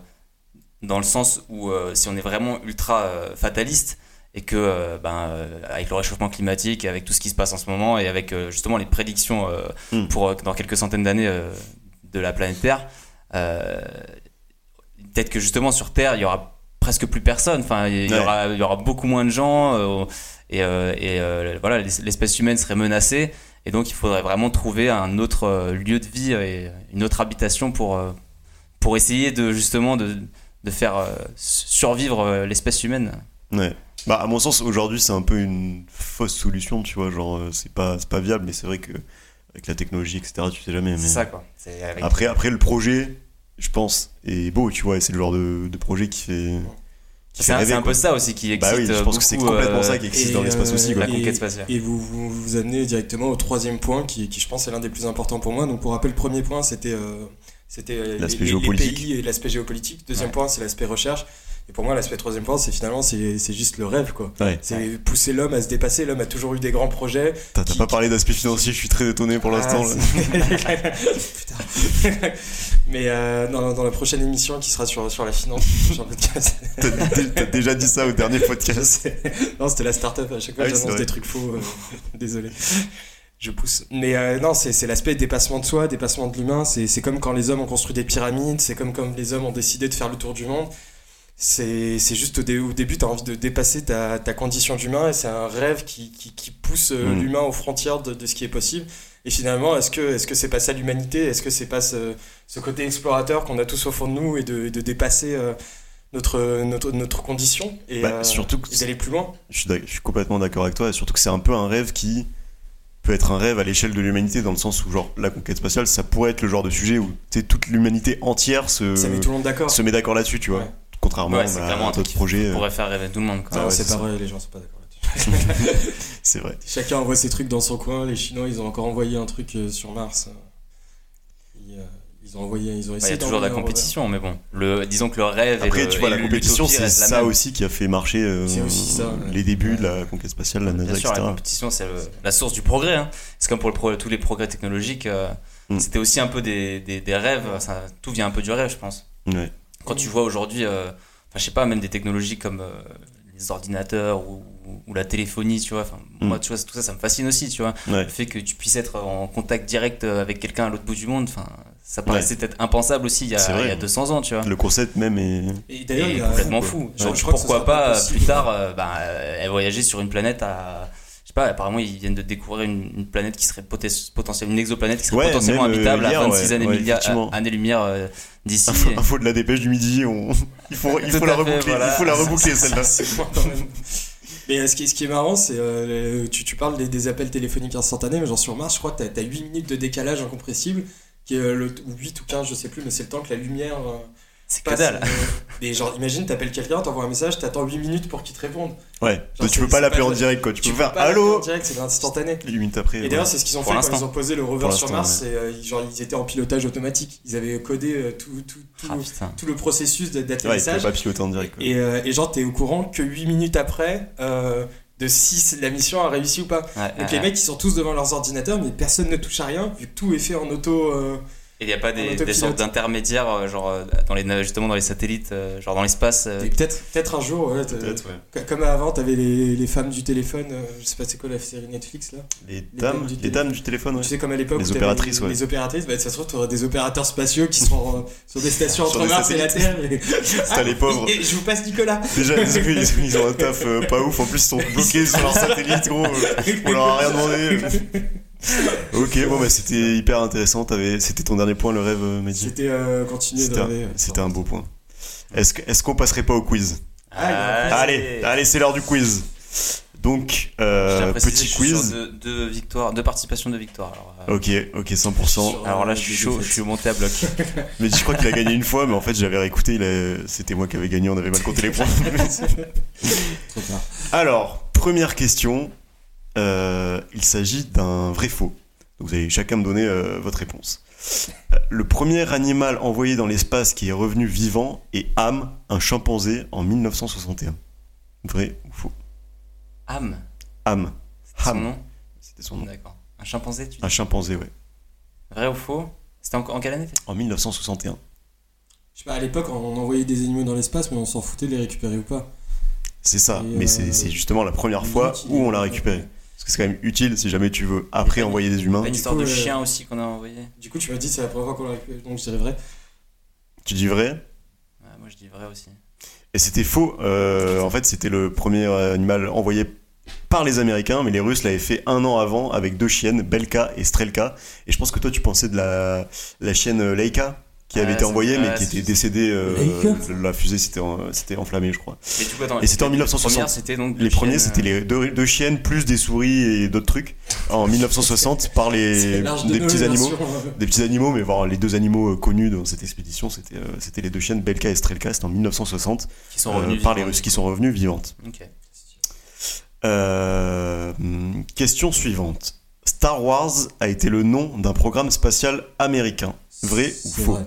dans le sens où euh, si on est vraiment ultra euh, fataliste, et que euh, ben, euh, avec le réchauffement climatique, avec tout ce qui se passe en ce moment et avec euh, justement les prédictions hmm. pour dans quelques centaines d'années de la planète Terre, peut-être que justement sur Terre il y aura presque plus personne. Enfin, il y, aura, il y aura beaucoup moins de gens et, et voilà, l'espèce humaine serait menacée. Et donc, il faudrait vraiment trouver un autre lieu de vie et une autre habitation pour, pour essayer de justement de, de faire survivre l'espèce humaine. Ouais. Bah, à mon sens, aujourd'hui, c'est un peu une fausse solution, tu vois. Genre, euh, c'est pas, pas viable, mais c'est vrai que avec la technologie, etc., tu sais jamais. C'est ça, quoi. Après, après, le projet, je pense, est beau, tu vois. C'est le genre de, de projet qui fait. C'est un, peu ça aussi qui existe. Bah oui, je pense que c'est complètement ça qui euh, existe dans l'espace aussi. Quoi. La conquête spatiale. Et vous, vous, vous amenez directement au troisième point qui, qui, je pense, est l'un des plus importants pour moi. Donc, pour rappel, le premier point, c'était euh, c'était l'aspect géopolitique. pays et l'aspect géopolitique. Deuxième point, c'est l'aspect recherche. Et pour moi, l'aspect troisième point, c'est finalement, c'est juste le rêve, quoi. C'est pousser l'homme à se dépasser. L'homme a toujours eu des grands projets. T'as pas parlé d'aspect financier, je suis très étonné pour ah, l'instant. Mais euh, dans, dans, la prochaine émission qui sera sur, sur la finance, T'as déjà dit ça au dernier podcast. non, c'était la start-up. À chaque fois, ah j'annonce des trucs faux. Euh, désolé je pousse. Mais euh, non, c'est l'aspect dépassement de soi, dépassement de l'humain. C'est comme quand les hommes ont construit des pyramides, c'est comme quand les hommes ont décidé de faire le tour du monde c'est juste au, au début, tu as envie de dépasser ta, ta condition d'humain et c'est un rêve qui, qui, qui pousse euh, mm. l'humain aux frontières de, de, ce qui est possible. Et finalement, est-ce que est-ce que c'est pas ça l'humanité? Est-ce que c'est pas ce, ce, côté explorateur qu'on a tous au fond de nous et de, de dépasser euh, notre, notre, notre condition et, bah, surtout d'aller plus loin? Je suis, je suis complètement d'accord avec toi et surtout que c'est un peu un rêve qui peut être un rêve à l'échelle de l'humanité dans le sens où genre la conquête spatiale ça pourrait être le genre de sujet où toute l'humanité entière se, met tout le monde se met d'accord là-dessus tu vois contrairement à d'autres projets. On pourrait faire rêver tout le monde. c'est pas vrai, les gens sont pas d'accord là-dessus. c'est vrai. Chacun envoie ses trucs dans son coin. Les Chinois, ils ont encore envoyé un truc euh, sur Mars. Euh, ils ont envoyé, ils ont essayé. Il y a toujours de la compétition, mais bon, le, disons que le rêve. Après, tu vois, la compétition, c'est ça aussi qui a fait marcher euh, les débuts de la conquête spatiale, la NASA, Bien sûr, La compétition, c'est la source du progrès. Hein. C'est comme pour tous les progrès technologiques. Mm. C'était aussi un peu des, des, rêves. Ça, tout vient un peu du rêve, je pense. Ouais. Quand tu vois aujourd'hui enfin je sais pas même des technologies comme euh, les ordinateurs ou, ou, la téléphonie tu vois enfin moi mm. tu vois tout ça ça me fascine aussi tu vois. Le fait que tu puisses être en contact direct avec quelqu'un à l'autre bout du monde enfin ça paraissait peut-être impensable aussi il y, a, il y, a, 200 ans tu vois. Le concept même est, et d'ailleurs complètement fou. Pourquoi pas plus tard euh, bah, voyager sur une planète à sais pas, apparemment ils viennent de découvrir une, planète qui serait potentiellement une exoplanète qui serait potentiellement habitable à 26 années, lumière d'ici. Info, de la dépêche du midi, il faut, il faut la reboucler, il faut la reboucler celle-là. Mais ce qui, ce qui, est marrant, c'est tu, tu, parles des, des, appels téléphoniques instantanés, mais genre sur Mars, je crois que tu as, 8 minutes de décalage incompressible, qui est le, ou 8 ou 15, je sais plus, mais c'est le temps que la lumière c'est que dalle. mais genre, imagine, t'appelles quelqu'un, t'envoies un message, t'attends 8 minutes pour qu'il te réponde. Ouais, tu peux pas l'appeler en direct quoi. Tu, peux, faire allô en direct, c'est instantané. 8 minutes après. Et d'ailleurs, c'est ce qu'ils ont fait quand ils ont posé le rover sur Mars. Euh, genre, ils étaient en pilotage automatique. Ils avaient codé euh, tout, tout, tout, ah, tout le processus d'atterrissage. Ouais, ils pas piloter en direct. Et, euh, et, genre, t'es au courant que 8 minutes après. de si la mission a réussi ou pas. Donc les mecs ils sont tous devant leurs ordinateurs mais personne ne touche à rien vu que tout est fait en auto et il n'y a pas des, des sortes d'intermédiaires, euh, genre euh, dans les, justement dans les satellites, euh, genre dans l'espace Peut-être peut un jour, ouais, ouais. Comme avant, tu avais les, les, femmes du téléphone, je sais pas c'est quoi la série Netflix là? Les, dames, les dames du téléphone, ouais. Tu sais, comme à l'époque, les opératrices, ouais. Les opératrices, bah, ça se trouve, tu aurais des opérateurs spatiaux qui sont sur des stations entre Mars et la Terre. C'est les pauvres. Et, je vous passe Nicolas. Déjà, ils, ont un taf pas ouf, en plus, ils sont bloqués sur leur satellite, gros. On leur a rien demandé ok, bon, bah c'était hyper intéressant. C'était ton dernier point, le rêve, euh, Mehdi C'était euh, continuer de rêver. C'était un beau point. Est-ce qu'on passerait pas au quiz? Ah, Allez, allez c'est l'heure du quiz. Donc, euh, petit quiz. De, victoire, de participation de victoire. Alors, ok, ok, 100%. Alors là, je suis chaud, je suis monté à bloc. mais je crois qu'il a gagné une fois, mais en fait, j'avais réécouté, c'était moi qui avais gagné, on avait mal compté les points. Alors, première question. Euh, il s'agit d'un vrai faux. vous allez chacun me donner euh, votre réponse. Euh, le premier animal envoyé dans l'espace qui est revenu vivant est Ham, un chimpanzé, en 1961. Vrai ou faux? Ham Ham. Ham. Son nom? C'était son nom. D'accord. Un chimpanzé, tu Un chimpanzé, ouais. Vrai ou faux? C'était en, quelle année En 1961. Je sais pas, à l'époque, on envoyait des animaux dans l'espace, mais on s'en foutait de les récupérer ou pas. C'est ça, mais c'est justement la première fois où on l'a récupéré c'est quand même utile si jamais tu veux après envoyer des humains. Une histoire de chien aussi qu'on a envoyé. Du coup, tu m'as dit c'est la première fois qu'on l'a récupéré, donc je dirais vrai. Tu dis vrai? Moi je dis vrai aussi. Et c'était faux. Euh, en fait, c'était le premier animal envoyé par les Américains, mais les Russes l'avaient fait un an avant avec deux chiennes, Belka et Strelka. Et je pense que toi, tu pensais de la, la chienne Leica? Qui avait été envoyé mais qui était décédé. Euh, la fusée s'était c'était enflammée, je crois. et c'était en 1960. les premiers, c'était les deux, deux, chiennes plus des souris et d'autres trucs. En 1960, par les des petits animaux, des petits animaux, mais voir les deux animaux euh, connus dans cette expédition, c'était euh, c'était les deux chiennes Belka et Strelka. C'était en 1960 qui sont revenus par les Russes, qui sont revenus vivantes. question suivante. Star Wars a été le nom d'un programme spatial américain. Vrai ou faux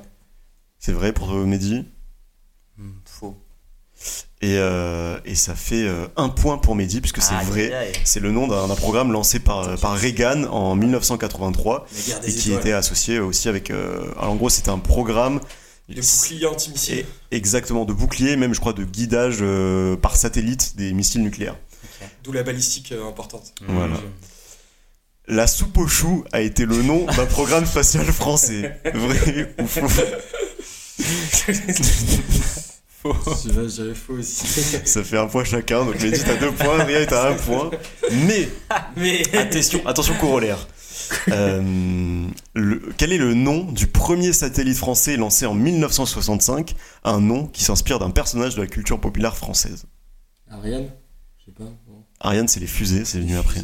c'est vrai pour Mehdi? Hmm, Faux. Et, euh, et, ça fait euh, un point pour Mehdi, puisque c'est vrai. C'est le nom d'un programme lancé par, par Reagan en 1983 et qui était associé aussi avec. Euh, alors en gros, c'était un programme. De bouclier anti-missile. Exactement, de bouclier, même je crois de guidage par satellite des missiles nucléaires. D'où la balistique importante. Voilà. La soupe aux choux a été le nom d'un programme spatial français. Vrai ou faux? Faux. J'avais faux aussi. Ça fait un point chacun, donc Mehdi t'as deux points, Ria t'as un point. Mais, Mais... attention, attention corollaire. Euh, quel est le nom du premier satellite français lancé en 1965 Un nom qui s'inspire d'un personnage de la culture populaire française. Ariane? Je sais pas. Ariane, c'est les fusées, c'est venu après.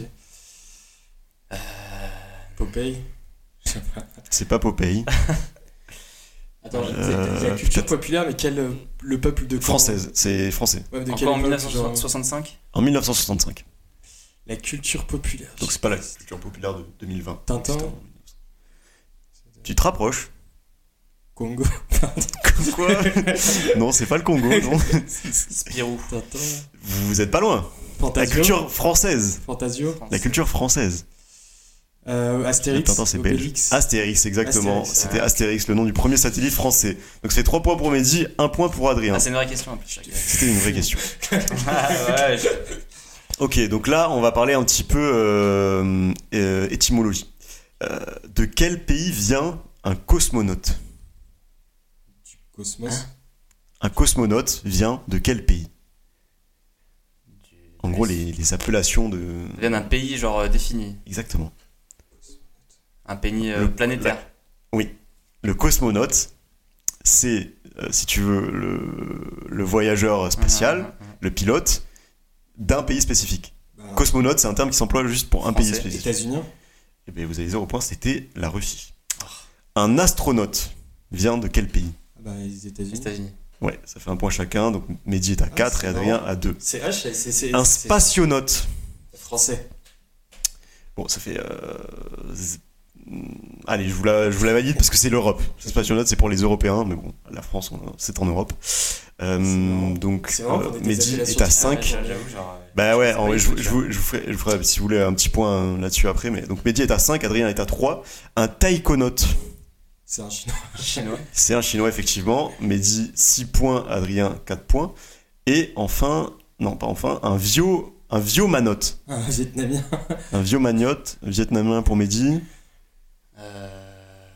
Euh... Popeye? C'est pas Popeye. Attends, euh, la culture populaire, mais quel euh, le peuple de Française, c'est français. Encore en 1965 En 1965. La culture populaire. Donc c'est pas la culture populaire de 2020. Tintin. Tu te rapproches. Congo. Quoi Non, c'est pas le Congo, non. Spirou. Vous êtes pas loin. Fantasio. La culture française. Fantasio. La culture française. Euh, Astérix. c'est Astérix, exactement. C'était Astérix, le nom du premier satellite français. Donc c'est 3 points pour Mehdi, 1 point pour Adrien. Ah, c'est une vraie question en plus. C'était une vraie question. Ah, ouais, Ok, donc là, on va parler un petit peu euh, euh, étymologie. Euh, de quel pays vient un cosmonaute? Du cosmos Un cosmonaute vient de quel pays? En gros, les, les appellations de. viennent d'un pays genre défini. Exactement. Un pays planétaire. Oui. Le cosmonaute, c'est, si tu veux, le, le voyageur spatial, ah, ah, ah, le pilote, d'un pays spécifique. Bah, cosmonaute, c'est un terme qui s'emploie juste pour un pays spécifique. États-Unis Eh bien, vous avez zéro point, c'était la Russie. Un astronaute vient de quel pays? Bah, Les États-Unis. États ouais, ça fait un point chacun. Donc Mehdi est à 4 et Adrien à 2. C'est H, c'est. Un spationaute. Français. Bon, ça fait. Euh, Allez, je vous la, je vous la valide parce que c'est l'Europe. Le spationaute, c'est pour les Européens, mais bon, la France, c'est en Europe. Euh, donc, euh, Mehdi est à 5. bah ouais, je, je, je, vous, ferai, je, vous ferai, si vous voulez, un petit point là-dessus après. Mais, donc, Mehdi est à 5, Adrien est à 3. Un taïkonote. C'est un chinois. c'est un chinois, effectivement. Mehdi, 6 points, Adrien, 4 points. Et enfin, non, pas enfin, un vieux, un viomanote. Un vietnamien. un viomanote, vietnamien pour Mehdi. Euh,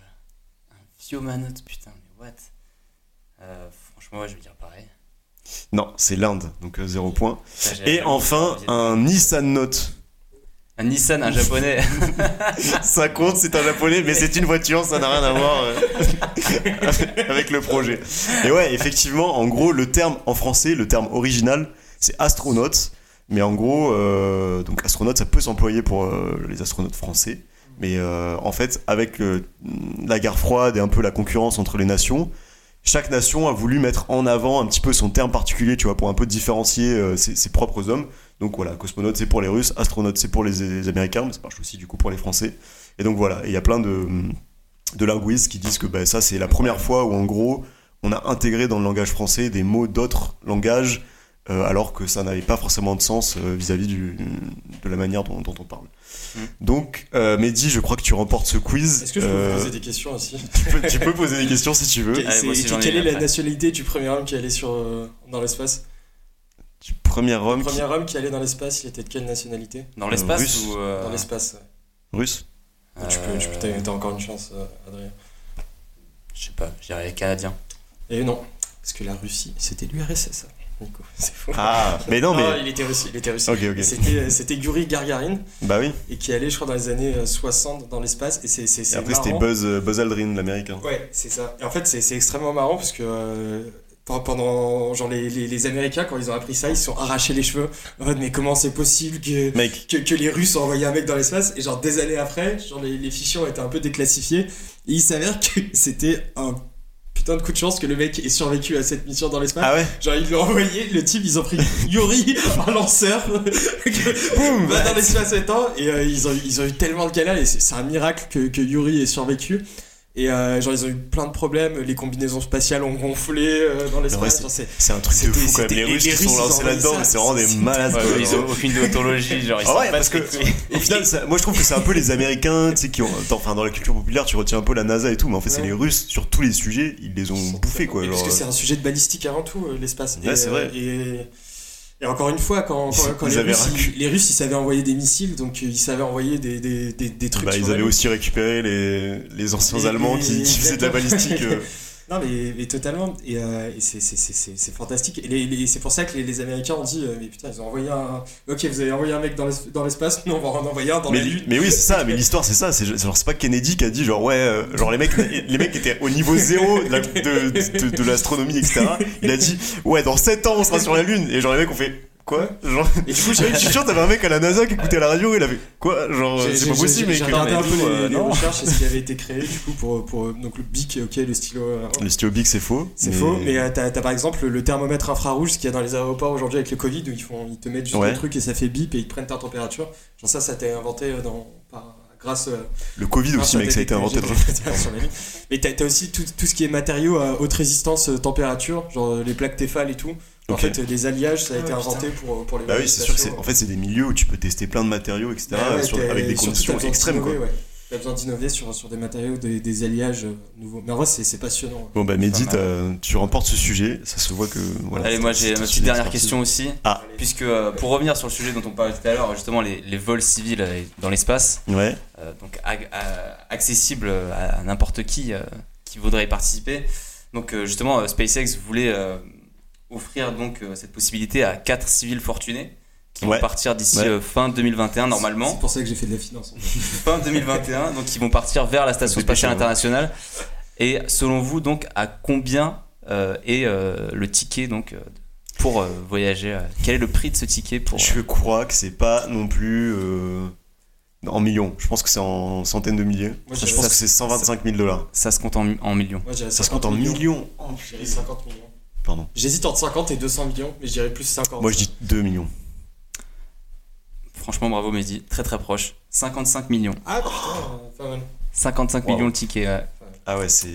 un viomanote, putain, mais what? Euh, Franchement, ouais, je vais dire pareil. Non, c'est l'Inde, donc 0 euh, point. Et enfin, un Nissan Note. Un Nissan, un japonais. ça compte, c'est un japonais, mais c'est une voiture, ça n'a rien à voir euh, avec le projet. Et ouais, effectivement, en gros, le terme en français, le terme original, c'est astronaute. Mais en gros, euh, donc astronaute, ça peut s'employer pour euh, les astronautes français. Mais en fait, avec la guerre froide et un peu la concurrence entre les nations, chaque nation a voulu mettre en avant un petit peu son terme particulier, tu vois, pour un peu différencier ses, propres hommes. Donc voilà, cosmonaute c'est pour les Russes, astronaute c'est pour les, Américains, mais ça marche aussi du coup pour les Français. Et donc voilà, il y a plein de, de linguistes qui disent que bah, ça c'est la première fois où en gros on a intégré dans le langage français des mots d'autres langages euh, alors que ça n'avait pas forcément de sens euh, vis-à-vis de la manière dont, on parle. Mm. Donc, euh, Mehdi, je crois que tu remportes ce quiz. Est-ce que je peux euh, poser des questions aussi tu peux, poser des questions si tu veux. quelle est la nationalité du premier homme qui allait sur, dans l'espace? Du premier homme. Le premier homme qui allait dans l'espace, il était de quelle nationalité? Dans l'espace ou euh, Dans l'espace, ouais. Russe Tu peux, tu peux t'as encore une chance, euh, Adrien. Je sais pas, je dirais canadien. Et non, parce que la Russie, c'était l'URSS, Nico. C'est faux. Ah, mais non, mais. il était russe, il était russe. Ok, ok. C'était, c'était Yuri Gagarin. Bah oui. Et qui allait, je crois, dans les années 60 euh, dans l'espace. Et, c'est, c'est, et après, c'était Buzz, Buzz Aldrin, l'américain. Ouais, c'est ça. Et en fait, c'est, c'est extrêmement marrant parce que pendant genre les, les, Américains quand ils ont appris ça ils se sont arrachés les cheveux en fait mais comment c'est possible que, que, que les Russes ont envoyé un mec dans l'espace? Et genre des années après genre les, les fichiers ont été un peu déclassifiés et il s'avère que c'était un putain de coup de chance que le mec ait survécu à cette mission dans l'espace. Ah ouais Genre ils l'ont envoyé, le type ils ont pris Yuri, un lanceur, Boum, va dans l'espace temps et euh, ils, ont, ils ont eu tellement de galères et c'est un miracle que, que Yuri ait survécu. Et euh, genre, ils ont eu plein de problèmes, les combinaisons spatiales ont gonflé euh, dans l'espace. c'est un truc de fou quand même. Les Russes qui sont lancés là-dedans, c'est vraiment des malades. ils ont aucune déontologie. Genre, ils ah ouais, parce que au final, moi je trouve que c'est un peu les Américains, tu sais, qui ont. Enfin, dans la culture populaire, tu retiens un peu la NASA et tout, mais en fait, c'est les Russes sur tous les sujets, ils les ont bouffés quoi. Parce que c'est un sujet de balistique avant tout, euh, l'espace. Ouais, c'est vrai. Et encore une fois, quand, quand, les, Russes, ils, les, Russes, ils, savaient envoyer des missiles, donc euh, ils savaient envoyer des, des, des, des trucs. Bah, ils avaient aussi récupéré les, les anciens Allemands qui, qui faisaient de la balistique. Non, mais, mais totalement. Et, euh, et c'est fantastique. Et, c'est pour ça que les, les, Américains ont dit euh, Mais putain, ils ont envoyé un. Ok, vous avez envoyé un mec dans l'espace, nous on va en envoyer un dans mais, la Lune. Mais oui, c'est ça. Mais l'histoire, c'est ça. C'est genre, c'est pas Kennedy qui a dit Genre, ouais, euh, genre les mecs, les mecs étaient au niveau zéro de, de, de l'astronomie, etc. Il a dit Ouais, dans 7 ans, on sera sur la Lune. Et genre, les mecs ont fait Quoi Genre, et du coup, je suis sûr, t'avais un mec à la NASA qui écoutait la radio, il avait quoi Genre, c'est pas possible, mais j'ai regardé un peu les, les recherches et ce qui avait été créé du coup pour, pour donc le BIC, ok, le stylo. Euh, le stylo BIC, c'est faux. C'est faux, mais euh, t'as as par exemple le thermomètre infrarouge, ce qu'il y a dans les aéroports aujourd'hui avec le Covid, où ils, font, ils te mettent juste ouais. truc et ça fait bip et ils te prennent ta température. Genre, ça, ça été inventé euh, dans, par, grâce. Le Covid aussi, mec, ça a été inventé dans Mais t'as aussi tout, tout, ce qui est matériaux à haute résistance température, genre les plaques Tefal et tout. En fait, les alliages, ça a ah été inventé pour, pour les Bah oui, c'est sûr que en fait, c'est des milieux où tu peux tester plein de matériaux, etc. Bah avec des conditions extrêmes. Quoi. T'as besoin d'innover sur, sur des matériaux, des, des, alliages euh, nouveaux. Mais en vrai, c'est passionnant. Bon, bah, Mehdi, tu remportes ce sujet. Ça se voit que. Voilà, Allez, moi, j'ai ma petite dernière question aussi. Ah. Puisque, euh, pour revenir sur le sujet dont on parlait tout à l'heure, justement, les, les, vols civils euh, dans l'espace. Ouais. donc, accessible à n'importe qui qui voudrait y participer. Donc, justement, SpaceX voulait offrir donc cette possibilité à quatre civils fortunés qui vont partir d'ici fin 2021 normalement. C'est pour ça que j'ai fait de la finance. fin 2021, donc ils vont partir vers la station spatiale internationale. Et selon vous, donc, à combien est le ticket donc pour voyager Quel est le prix de ce ticket pour Je crois que c'est pas non plus en millions. Je pense que c'est en centaines de milliers. je pense que c'est 125 000 dollars. Ça se compte en, millions. ça se compte en millions. Oh, 50 millions. Pardon. J'hésite entre 50 et 200 millions, mais je dirais plus 50. Moi je dis 2 millions. Franchement, bravo Mehdi, très très proche. 55 millions. Ah putain, pas mal. 55 millions le ticket. Ah ouais, c'est.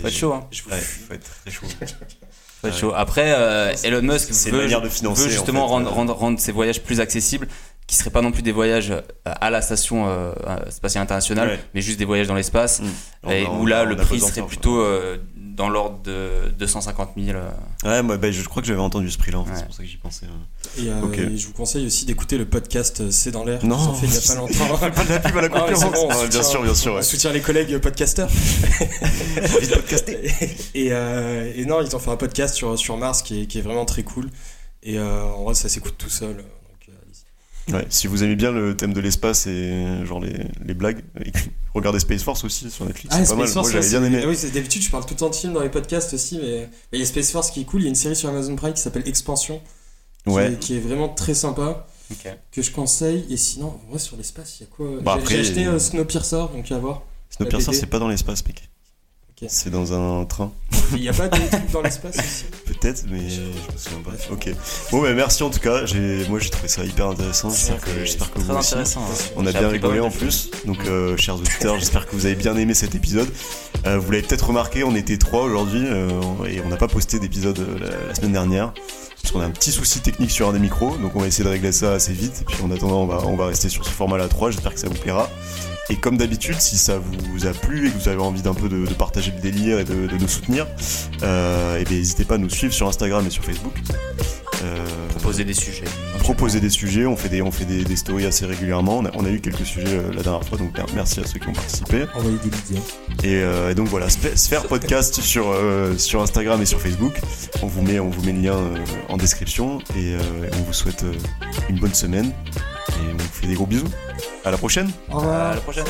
Faut être chaud, hein. Ouais, faut être très chaud. faut être chaud. Après, euh, Elon Musk veut, de financer, veut justement rendre, rendre, rendre, ses voyages plus accessibles qui seraient pas non plus des voyages euh, à la station euh, spatiale internationale, mais juste des voyages dans l'espace, mm. où là le prix serait plutôt euh, dans l'ordre de 250 000. Ouais, moi, bah, je crois que j'avais entendu ce prix-là, c'est pour ça que j'y pensais. Et, je vous conseille aussi d'écouter le podcast C'est dans l'air. Non, fait il n'y a pas longtemps. pas de la pub à la concurrence. bien sûr, bien sûr. On soutient les collègues podcasteurs. envie de podcaster. et, et, non, ils ont fait un podcast sur, sur Mars qui est, qui est vraiment très cool. Et en vrai, ça s'écoute tout seul. Ouais, si vous aimez bien le thème de l'espace et genre les, les blagues, regardez Space Force aussi sur Netflix. Ah, c'est pas mal. Moi j'avais bien aimé. Ah oui, d'habitude je parle tout le temps de films dans les podcasts aussi, mais il y a Space Force qui est cool. Il y a une série sur Amazon Prime qui s'appelle Expansion, qui, ouais. est, qui, est, vraiment très sympa, que je conseille. Et sinon, en vrai, sur l'espace, il y a quoi? Bah J'ai acheté euh, Snowpiercer, donc à voir. Snowpiercer, c'est pas dans l'espace, mec. C'est dans un train. Il n'y a pas de trucs dans l'espace aussi? Peut-être, mais je me souviens pas. Ok. Bon, bah, merci en tout cas. Moi, j'ai trouvé ça hyper intéressant. J'espère que, vous aussi. Hein. On a bien rigolé en plus. Donc, euh, chers auditeurs, j'espère que vous avez bien aimé cet épisode. Euh, vous l'avez peut-être remarqué, on était trois aujourd'hui euh, et on n'a pas posté d'épisode la, semaine dernière. Parce qu'on a un petit souci technique sur un des micros, donc on va essayer de régler ça assez vite. Et puis en attendant, on va, on va rester sur ce format-là 3. J'espère que ça vous plaira. Et comme d'habitude, si ça vous a plu et que vous avez envie d'un peu de, partager le délire et de, nous soutenir, euh, et eh n'hésitez pas à nous suivre sur Instagram et sur Facebook. Euh, proposer des sujets. Proposer des sujets, on fait des, on fait des, stories assez régulièrement. On a, eu quelques sujets euh, la dernière fois, donc merci à ceux qui ont participé. Envoyez des Et, euh, et, donc voilà, Sphère Podcast sur, sur Instagram et sur Facebook. On vous met, on vous met le lien en description et on vous souhaite une bonne semaine et on vous fait des gros bisous. À la prochaine. Au revoir. À la prochaine.